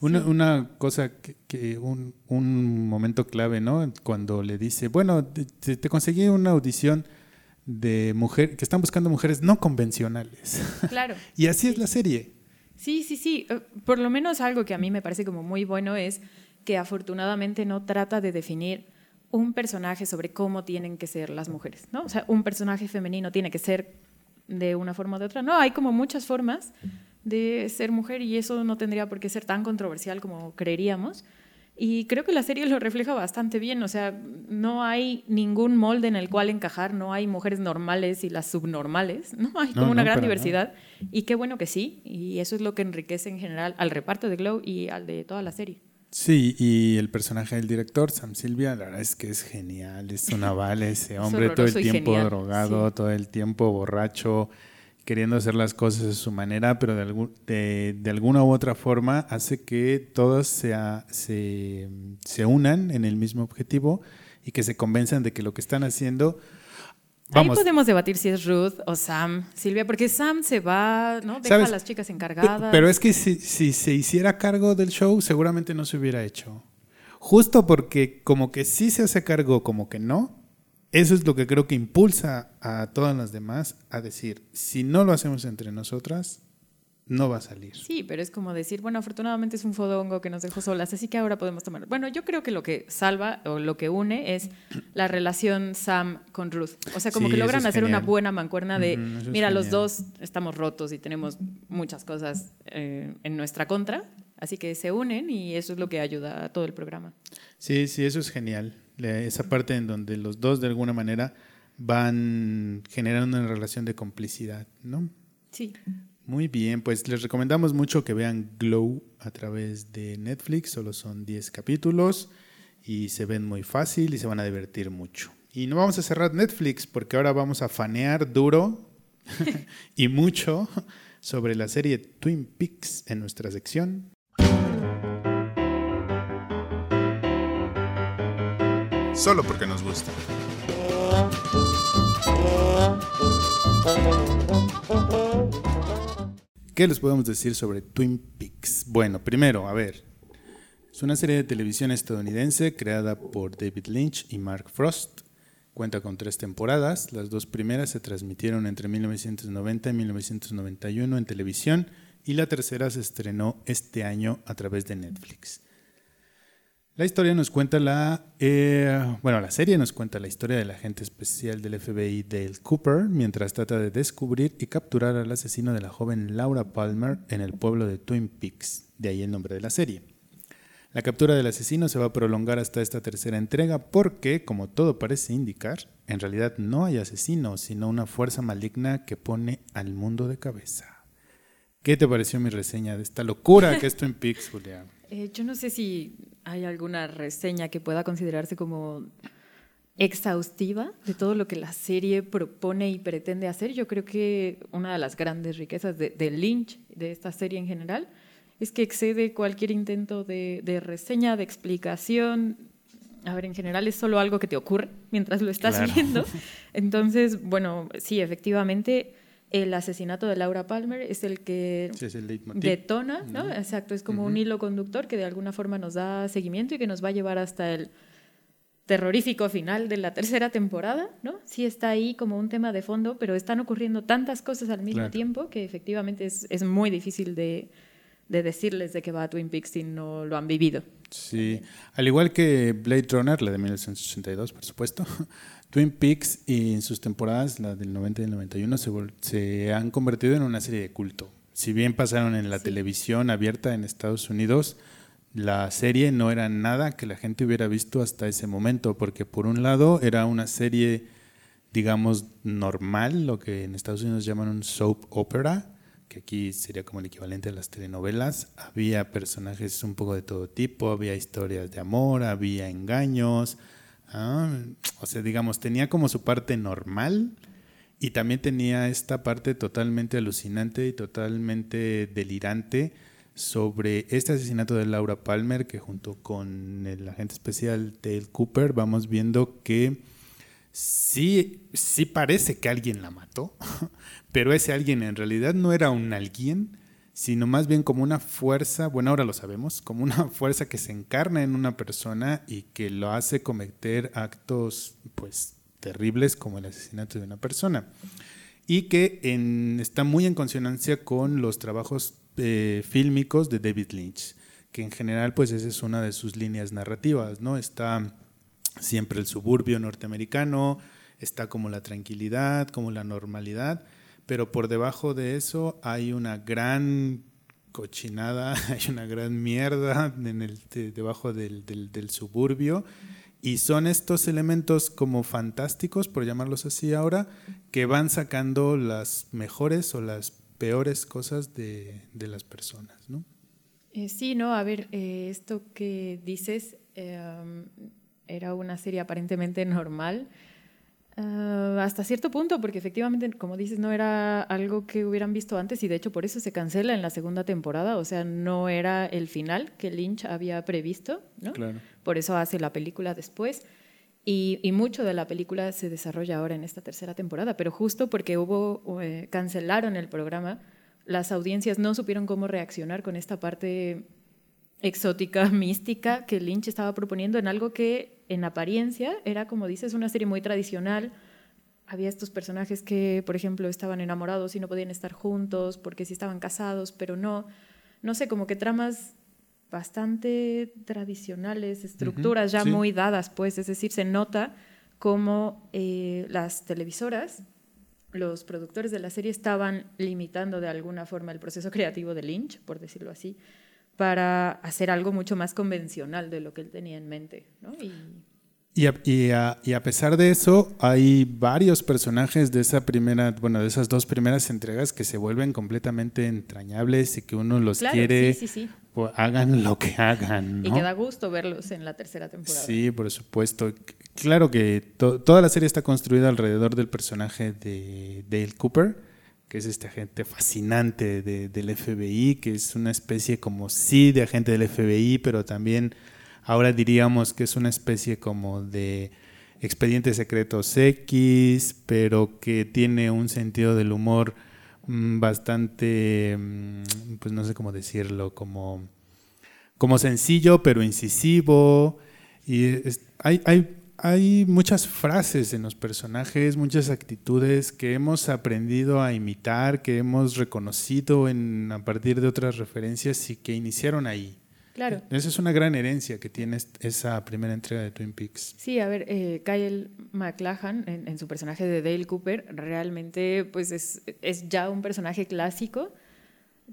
Una, Sí. una cosa que, que un, un momento clave, ¿no? Cuando le dice, bueno, te, te- te conseguí una audición de mujer, que están buscando mujeres no convencionales. Claro. y así es la serie. Sí, sí, sí. Eh, Por lo menos algo que a mí me parece como muy bueno es que afortunadamente no trata de definir un personaje sobre cómo tienen que ser las mujeres, ¿no? O sea, un personaje femenino tiene que ser de una forma o de otra. No, hay como muchas formas de ser mujer y eso no tendría por qué ser tan controversial como creeríamos. Y creo que la serie lo refleja bastante bien, o sea, no hay ningún molde en el cual encajar, no hay mujeres normales y las subnormales, no hay como No, una gran diversidad. Y qué bueno que sí, y eso es lo que enriquece en general al reparto de Glow y al de toda la serie. Sí, y el personaje del director, Sam Silvia, la verdad es que es genial, es una vale ese hombre todo el tiempo genial, drogado, sí. todo el tiempo borracho, queriendo hacer las cosas a su manera, pero de, algún- de, de alguna u otra forma hace que todos sea- se, se unan en el mismo objetivo y que se convenzan de que lo que están haciendo... Vamos, Ahí podemos debatir si es Ruth o Sam, Silvia, porque Sam se va, ¿no? Deja ¿Sabes? a las chicas encargadas. Pero es que si, si se hiciera cargo del show, seguramente no se hubiera hecho. Justo porque como que sí se hace cargo, como que no. Eso es lo que creo que impulsa a todas las demás a decir, si no lo hacemos entre nosotras, no va a salir. Sí, pero es como decir, bueno, afortunadamente es un fodongo que nos dejó solas, así que ahora podemos tomar. Bueno, yo creo que lo que salva o lo que une es la relación Sam con Ruth. O sea, como Sí, que logran es hacer una buena mancuerna de, mira, los dos estamos rotos y tenemos muchas cosas eh, en nuestra contra, así que se unen y eso es lo que ayuda a todo el programa. Sí, sí, eso es genial. Esa parte en donde los dos de alguna manera van generando una relación de complicidad, ¿no? Sí. Muy bien, pues les recomendamos mucho que vean Glow a través de Netflix, solo son 10 capítulos y se ven muy fácil y se van a divertir mucho. Y no vamos a cerrar Netflix porque ahora vamos a fanear duro y mucho sobre la serie Twin Peaks en nuestra sección. Solo porque nos gusta. ¿Qué les podemos decir sobre Twin Peaks? Bueno, primero, a ver, es una serie de televisión estadounidense creada por David Lynch y Mark Frost. Cuenta con tres temporadas. Las dos primeras se transmitieron entre 1990 y 1991 en televisión y la tercera se estrenó este año a través de Netflix. La historia nos cuenta la, eh, bueno, la serie nos cuenta la historia del agente especial del FBI Dale Cooper mientras trata de descubrir y capturar al asesino de la joven Laura Palmer en el pueblo de Twin Peaks, de ahí el nombre de la serie. La captura del asesino se va a prolongar hasta esta tercera entrega porque, como todo parece indicar, en realidad no hay asesino, sino una fuerza maligna que pone al mundo de cabeza. ¿Qué te pareció mi reseña de esta locura que es Twin Peaks, Julián? Eh, yo no sé si hay alguna reseña que pueda considerarse como exhaustiva de todo lo que la serie propone y pretende hacer. Yo creo que una de las grandes riquezas de, de Lynch, de esta serie en general, es que excede cualquier intento de, de reseña, de explicación. A ver, en general es solo algo que te ocurre mientras lo estás Claro. viendo. Entonces, bueno, sí, efectivamente, el asesinato de Laura Palmer es el que Sí, es el detona, ¿no? Exacto, es como un hilo conductor que de alguna forma nos da seguimiento y que nos va a llevar hasta el terrorífico final de la tercera temporada, ¿no? Sí está ahí como un tema de fondo, pero están ocurriendo tantas cosas al mismo Claro. tiempo que efectivamente es, es muy difícil de, de decirles de qué va Twin Peaks si no lo han vivido. Sí, al igual que Blade Runner, la de 1982, por supuesto, Twin Peaks y en sus temporadas, la del 90 y el 91, se, han convertido en una serie de culto. Si bien pasaron en la Sí. televisión abierta en Estados Unidos, la serie no era nada que la gente hubiera visto hasta ese momento, porque por un lado era una serie, digamos, normal, lo que en Estados Unidos llaman un soap opera, que aquí sería como el equivalente a las telenovelas. Había personajes un poco de todo tipo, había historias de amor, había engaños. Ah, o sea, digamos, tenía como su parte normal y también tenía esta parte totalmente alucinante y totalmente delirante sobre este asesinato de Laura Palmer, que junto con el agente especial Dale Cooper vamos viendo que sí, sí parece que alguien la mató, pero ese alguien en realidad no era un alguien, sino más bien como una fuerza, bueno, ahora lo sabemos, como una fuerza que se encarna en una persona y que lo hace cometer actos, pues, terribles como el asesinato de una persona. Y que está muy en consonancia con los trabajos eh, fílmicos de David Lynch, que en general, pues, esa es una de sus líneas narrativas, ¿no? Está siempre el suburbio norteamericano, está como la tranquilidad, como la normalidad, pero por debajo de eso hay una gran cochinada, hay una gran mierda en el, de- debajo del, del- del suburbio. Y son estos elementos como fantásticos, por llamarlos así ahora, que van sacando las mejores o las peores cosas de, de las personas, ¿no? Eh, sí, no, a ver, eh, esto que dices eh, era una serie aparentemente normal ah, hasta cierto punto, porque efectivamente, como dices, no era algo que hubieran visto antes y de hecho por eso se cancela en la segunda temporada, o sea, no era el final que Lynch había previsto, ¿no? Claro. Por eso hace la película después. Y, y mucho de la película se desarrolla ahora en esta tercera temporada, pero justo porque hubo, eh, cancelaron el programa, las audiencias no supieron cómo reaccionar con esta parte exótica, mística que Lynch estaba proponiendo en algo que en apariencia era, como dices, una serie muy tradicional. Había estos personajes que, por ejemplo, estaban enamorados y no podían estar juntos porque sí estaban casados, pero no. No sé, como que tramas bastante tradicionales, estructuras ya sí. muy dadas, pues, es decir, se nota cómo eh, las televisoras, los productores de la serie estaban limitando de alguna forma el proceso creativo de Lynch, por decirlo así, para hacer algo mucho más convencional de lo que él tenía en mente. ¿no? Y, Y a, y a- y a pesar de eso, hay varios personajes de esa primera, bueno, de esas dos primeras entregas que se vuelven completamente entrañables y que uno los claro, quiere, sí, sí, sí. pues, hagan lo que hagan, Y ¿no? que da gusto verlos en la tercera temporada. Sí, por supuesto. Claro que to- toda la serie está construida alrededor del personaje de Dale Cooper, que es este agente fascinante de- del FBI, que es una especie como sí de agente del FBI, pero también ahora diríamos que es una especie como de expedientes secretos X, pero que tiene un sentido del humor mm, bastante, mm, pues no sé cómo decirlo, como como sencillo pero incisivo. Y hay, hay, hay muchas frases en los personajes, muchas actitudes que hemos aprendido a imitar, que hemos reconocido en, a partir de otras referencias y que iniciaron ahí. Claro. Esa es una gran herencia que tiene esa primera entrega de Twin Peaks. Sí, a ver, eh, Kyle MacLachlan, en, en su personaje de Dale Cooper, realmente pues es, es ya un personaje clásico.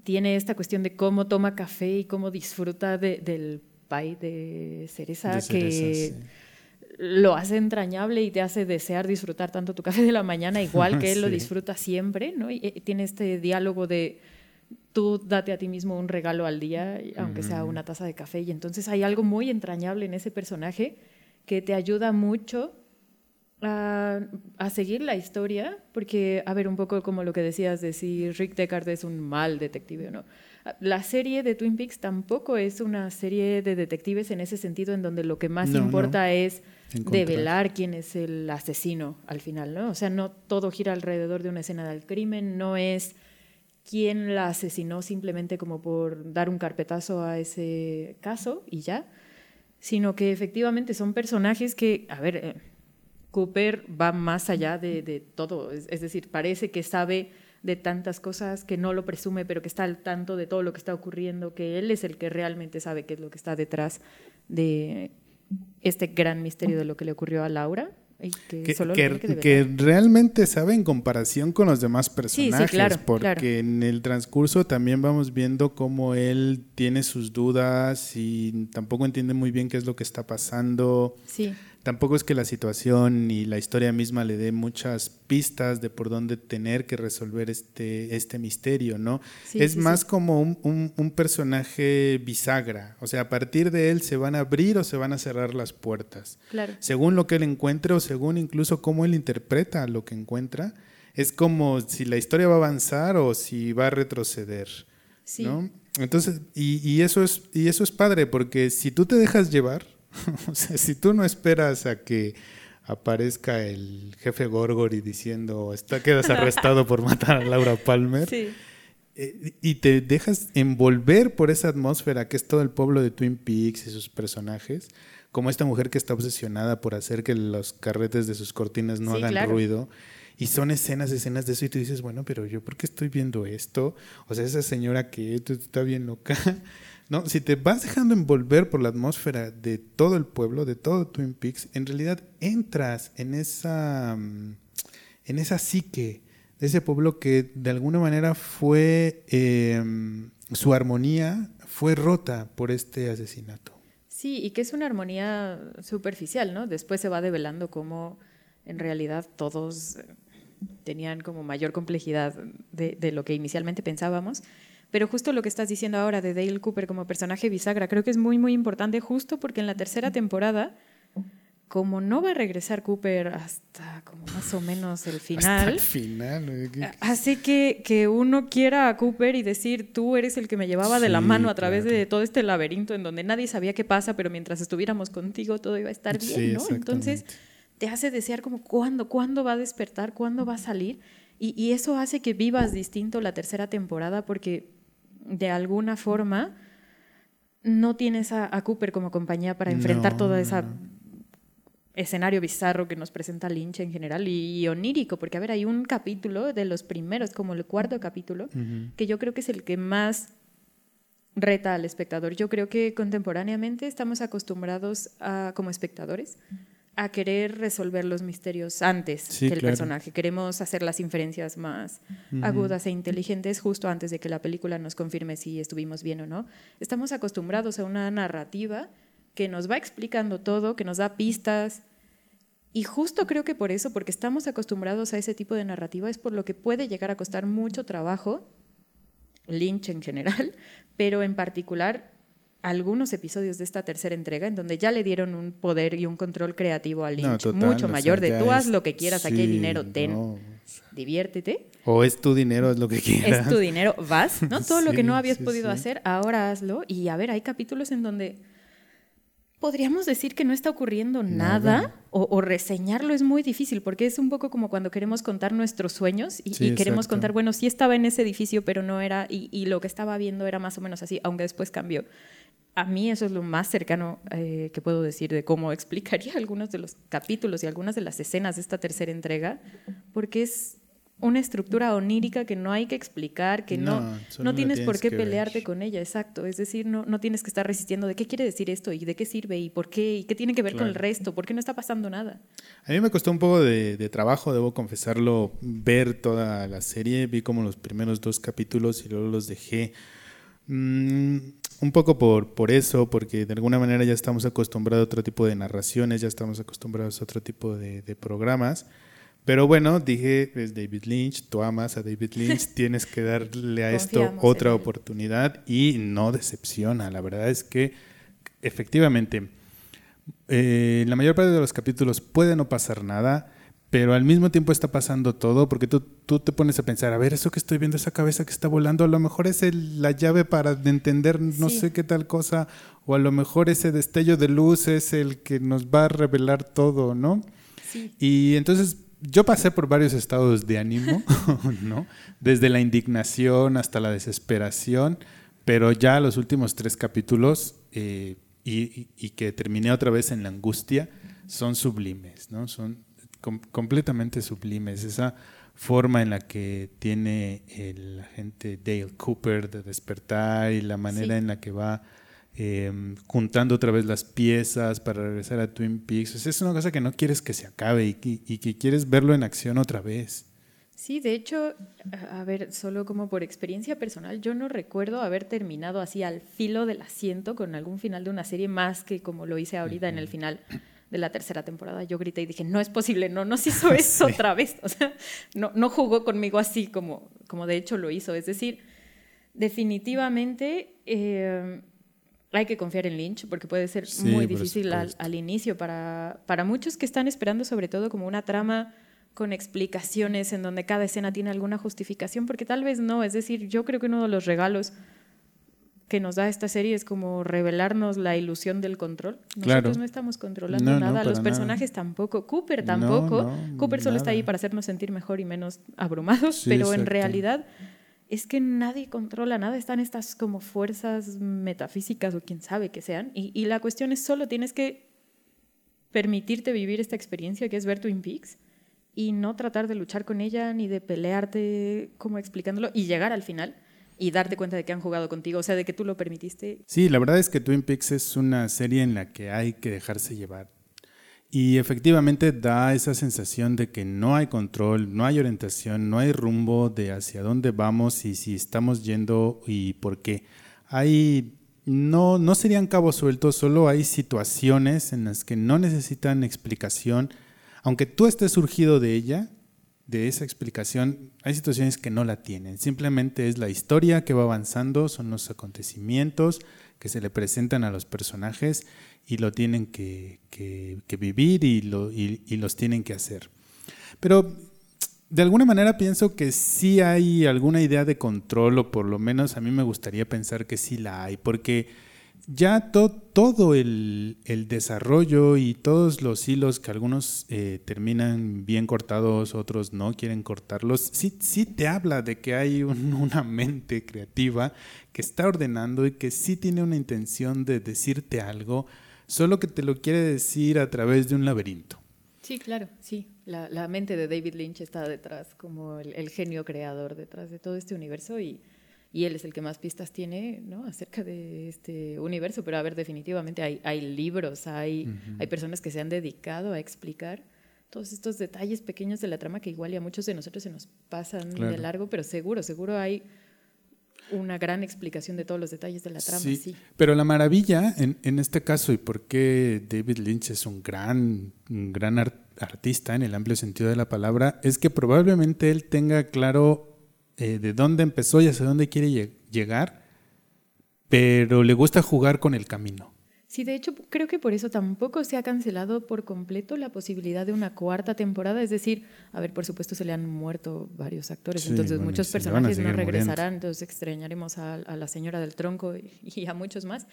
Tiene esta cuestión de cómo toma café y cómo disfruta de- del pie de cereza, De que cereza, sí. Lo hace entrañable y te hace desear disfrutar tanto tu café de la mañana, igual que él lo disfruta siempre, ¿no? Y, eh, tiene este diálogo de tú date a ti mismo un regalo al día, aunque sea una taza de café. Y entonces hay algo muy entrañable en ese personaje que te ayuda mucho a, a seguir la historia, porque, a ver, un poco como lo que decías de si Rick Deckard es un mal detective o no. La serie de Twin Peaks tampoco es una serie de detectives en ese sentido, en donde lo que más No, no. importa es Encontrar. develar quién es el asesino al final, ¿no? O sea, no todo gira alrededor de una escena del crimen, no es quién la asesinó simplemente como por dar un carpetazo a ese caso y ya, sino que efectivamente son personajes que, a ver, eh, Cooper va más allá de, de todo, es, es, decir, parece que sabe de tantas cosas, que no lo presume, pero que está al tanto de todo lo que está ocurriendo, que él es el que realmente sabe qué es lo que está detrás de este gran misterio de lo que le ocurrió a Laura. Y que, que, solo que, que, que, realmente sabe en comparación con los demás personajes, sí, sí, claro, porque claro. en el transcurso también vamos viendo cómo él tiene sus dudas y tampoco entiende muy bien qué es lo que está pasando. Sí. Tampoco es que la situación y la historia misma le dé muchas pistas de por dónde tener que resolver este, este misterio, ¿no? Sí, es sí, más sí. como un, un, un, personaje bisagra, o sea, a partir de él se van a abrir o se van a cerrar las puertas. Claro. Según lo que él encuentre o según incluso cómo él interpreta lo que encuentra, es como si la historia va a avanzar o si va a retroceder, Sí. ¿no? Entonces, y, y, eso es, y eso es padre, porque si tú te dejas llevar, o sea, si tú no esperas a que aparezca el jefe Gorgory diciendo, está, quedas arrestado por matar a Laura Palmer, Sí. eh, y te dejas envolver por esa atmósfera que es todo el pueblo de Twin Peaks y sus personajes, como esta mujer que está obsesionada por hacer que los carretes de sus cortinas no Sí, hagan claro. ruido. Y son escenas, escenas de eso, y tú dices, bueno, pero yo, ¿por qué estoy viendo esto? O sea, esa señora que está bien loca. No, si te vas dejando envolver por la atmósfera de todo el pueblo, de todo Twin Peaks, en realidad entras en esa, mm, en esa psique de ese pueblo que de alguna manera fue, eh, su armonía fue rota por este asesinato. Sí, y que es una armonía superficial, ¿no? Después se va develando cómo en realidad todos eh, tenían como mayor complejidad de lo que inicialmente pensábamos. Pero justo lo que estás diciendo ahora de Dale Cooper como personaje bisagra, creo que es muy, muy importante justo porque en la tercera temporada, como no va a regresar Cooper hasta como más o menos el final, Hasta el final. ¿eh? ¿Qué- hace que, que uno quiera a Cooper y decir, tú eres el que me llevaba de la mano a través claro. de todo este laberinto en donde nadie sabía qué pasa, pero mientras estuviéramos contigo todo iba a estar bien, Sí, ¿no? Entonces te hace desear como cuándo, cuándo va a despertar, cuándo va a salir. Y, y eso hace que vivas distinto la tercera temporada porque de alguna forma no tienes a, a Cooper como compañía para enfrentar No, esa no. escenario bizarro que nos presenta Lynch en general y, y onírico, porque a ver, hay un capítulo de los primeros, como el cuarto capítulo, que yo creo que es el que más reta al espectador. Yo creo que contemporáneamente estamos acostumbrados a, como espectadores a querer resolver los misterios antes Sí, que el claro. personaje. Queremos hacer las inferencias más agudas e inteligentes justo antes de que la película nos confirme si estuvimos bien o no. Estamos acostumbrados a una narrativa que nos va explicando todo, que nos da pistas. Y justo creo que por eso, porque estamos acostumbrados a ese tipo de narrativa, es por lo que puede llegar a costar mucho trabajo, Lynch en general, pero en particular algunos episodios de esta tercera entrega en donde ya le dieron un poder y un control creativo a No, Lynch total, mucho o sea, mayor de ya tú haz lo que quieras, aquí hay sí, dinero, ten, no. diviértete, O es tu dinero, es lo que quieras. es tu dinero, vas, ¿no? Todo lo que no Sí, habías sí, podido sí. hacer, ahora hazlo. Y a ver, hay capítulos en donde podríamos decir que no está ocurriendo nada, Nada. o, o reseñarlo es muy difícil, porque es un poco como cuando queremos contar nuestros sueños y, Sí, y queremos exacto. contar, bueno, sí estaba en ese edificio, pero no era, y, y lo que estaba viendo era más o menos así, aunque después cambió. A mí eso es lo más cercano eh, que puedo decir de cómo explicaría algunos de los capítulos y algunas de las escenas de esta tercera entrega, porque es una estructura onírica que no hay que explicar, que no, No, tienes por qué ver. pelearte con ella, exacto. Es decir, no, no tienes que estar resistiendo de qué quiere decir esto y de qué sirve y por qué y qué tiene que ver con el resto, por qué no está pasando nada. A mí me costó un poco de, de trabajo, debo confesarlo, ver toda la serie. Vi como los primeros dos capítulos y luego los dejé. Mm, un poco por, por eso, porque de alguna manera ya estamos acostumbrados a otro tipo de narraciones, ya estamos acostumbrados a otro tipo de, de programas. Pero bueno, dije, es David Lynch, tú amas a David Lynch, tienes que darle a esto otra oportunidad y no decepciona. La verdad es que efectivamente eh, la mayor parte de los capítulos puede no pasar nada, pero al mismo tiempo está pasando todo, porque tú, tú te pones a pensar, a ver, eso que estoy viendo, esa cabeza que está volando, a lo mejor es el- la llave para entender no Sí. sé qué tal cosa, o a lo mejor ese destello de luz es el que nos va a revelar todo, ¿no? Sí. Y entonces yo pasé por varios estados de ánimo, ¿no? Desde la indignación hasta la desesperación, pero ya los últimos tres capítulos, eh, y, y, que terminé otra vez en la angustia, son sublimes, ¿no? Son com completamente sublimes. Esa forma en la que tiene el agente Dale Cooper de despertar y la manera en la que va eh, juntando otra vez las piezas para regresar a Twin Peaks. es una cosa que no quieres que se acabe y, y, que quieres verlo en acción otra vez. Sí, de hecho, a ver, solo como por experiencia personal, yo no recuerdo haber terminado así al filo del asiento con algún final de una serie más que como lo hice ahorita en el final de la tercera temporada. Yo grité y dije, no es posible, no nos hizo eso otra vez. O sea, no, no jugó conmigo así como, como de hecho lo hizo. Es decir, definitivamente eh, hay que confiar en Lynch porque puede ser muy difícil al, al, inicio para, para muchos que están esperando sobre todo como una trama con explicaciones en donde cada escena tiene alguna justificación, porque tal vez no. Es decir, yo creo que uno de los regalos que nos da esta serie es como revelarnos la ilusión del control. Nosotros no estamos controlando nada, los personajes tampoco, Cooper tampoco. Cooper solo está ahí para hacernos sentir mejor y menos abrumados, pero en realidad es que nadie controla nada, están estas como fuerzas metafísicas o quién sabe que sean, y, y la cuestión es solo tienes que permitirte vivir esta experiencia que es ver Twin Peaks y no tratar de luchar con ella ni de pelearte como explicándolo y llegar al final y darte cuenta de que han jugado contigo, o sea, de que tú lo permitiste. Sí, la verdad es que Twin Peaks es una serie en la que hay que dejarse llevar. Y efectivamente da esa sensación de que no hay control, no hay orientación, no hay rumbo de hacia dónde vamos y si estamos yendo y por qué. Hay no no serían cabos sueltos, solo hay situaciones en las que no necesitan explicación, aunque tú estés surgido de ella, de esa explicación, hay situaciones que no la tienen. Simplemente es la historia que va avanzando, son los acontecimientos que se le presentan a los personajes y lo tienen que, vivir y, lo, y, los tienen que hacer. Pero de alguna manera pienso que sí hay alguna idea de control, o por lo menos a mí me gustaría pensar que sí la hay, porque ya todo el, desarrollo y todos los hilos que algunos eh, terminan bien cortados, otros no quieren cortarlos, sí, sí te habla de que hay una mente creativa que está ordenando y que sí tiene una intención de decirte algo, solo que te lo quiere decir a través de un laberinto. Sí, claro, sí. La, mente de David Lynch está detrás, como el, el genio creador detrás de todo este universo y y él es el que más pistas tiene ¿no? acerca de este universo. Pero a ver, definitivamente hay, hay libros, hay, hay personas que se han dedicado a explicar todos estos detalles pequeños de la trama que igual y a muchos de nosotros se nos pasan de largo, pero seguro, seguro hay una gran explicación de todos los detalles de la trama. Sí, pero la maravilla en, en, este caso y por qué David Lynch es un gran, un gran artista en el amplio sentido de la palabra es que probablemente él tenga claro eh, de dónde empezó y hacia dónde quiere llegar, pero le gusta jugar con el camino. Sí, de hecho, creo que por eso tampoco se ha cancelado por completo la posibilidad de una cuarta temporada. Es decir, a ver, por supuesto se le han muerto varios actores, entonces muchos personajes no regresarán, entonces extrañaremos a, la señora del tronco y a muchos más.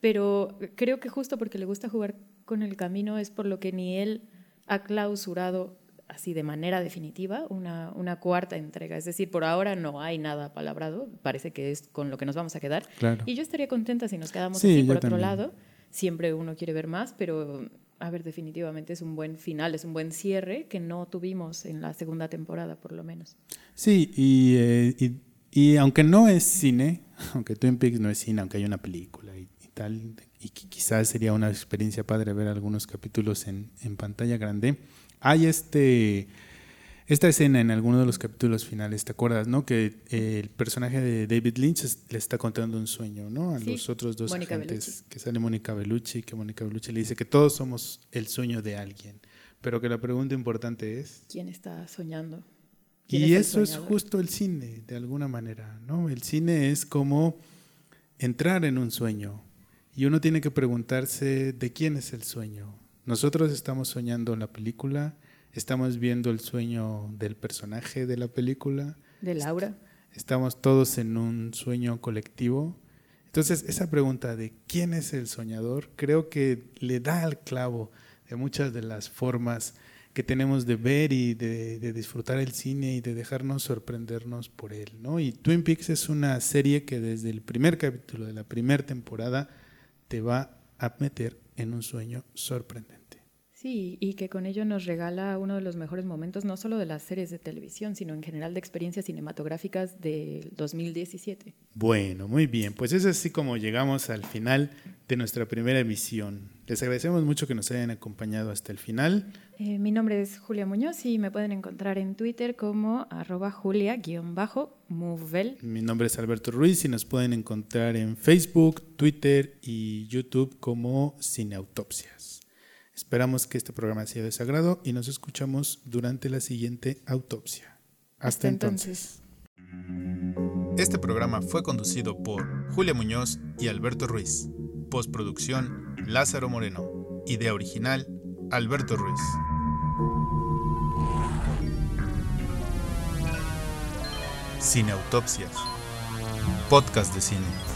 Pero creo que justo porque le gusta jugar con el camino es por lo que ni él ha clausurado así de manera definitiva una, una, cuarta entrega. Es decir, por ahora no hay nada palabrado, parece que es con lo que nos vamos a quedar. Y yo estaría contenta si nos quedamos así por otro lado. Siempre uno quiere ver más, pero a ver, definitivamente es un buen final, es un buen cierre que no tuvimos en la segunda temporada, por lo menos. Sí, y, eh, y, aunque no es cine, aunque Twin Peaks no es cine, aunque hay una película y, tal, y quizás sería una experiencia padre ver algunos capítulos en, en pantalla grande, hay este esta escena en alguno de los capítulos finales, ¿te acuerdas, no? Que el personaje de David Lynch le está contando un sueño, ¿no? A los otros dos agentes, que sale Mónica Bellucci, que Mónica Bellucci le dice que todos somos el sueño de alguien, pero que la pregunta importante es... ¿Quién está soñando? y eso es justo el cine, de alguna manera, ¿no? El cine es como entrar en un sueño y uno tiene que preguntarse de quién es el sueño, nosotros estamos soñando la película, estamos viendo el sueño del personaje de la película. De Laura. Estamos todos en un sueño colectivo. Entonces, esa pregunta de quién es el soñador, creo que le da al clavo de muchas de las formas que tenemos de ver y de, disfrutar el cine y de dejarnos sorprendernos por él. ¿no? Y Twin Peaks es una serie que desde el primer capítulo de la primera temporada te va a meter en un sueño sorprendente. Sí, y que con ello nos regala uno de los mejores momentos, no solo de las series de televisión, sino en general de experiencias cinematográficas del 2017. Bueno, muy bien, pues es así como llegamos al final de nuestra primera emisión. Les agradecemos mucho que nos hayan acompañado hasta el final. Eh, mi nombre es Julia Muñoz y me pueden encontrar en Twitter como arroba julia-movel. Mi nombre es Alberto Ruiz y nos pueden encontrar en Facebook, Twitter y YouTube como Cineautopsias. Esperamos que este programa sea de sagrado y nos escuchamos durante la siguiente autopsia. Hasta, entonces. Este programa fue conducido por Julia Muñoz y Alberto Ruiz. Postproducción Lázaro Moreno. Idea original Alberto Ruiz. Cineautopsias. Podcast de cine.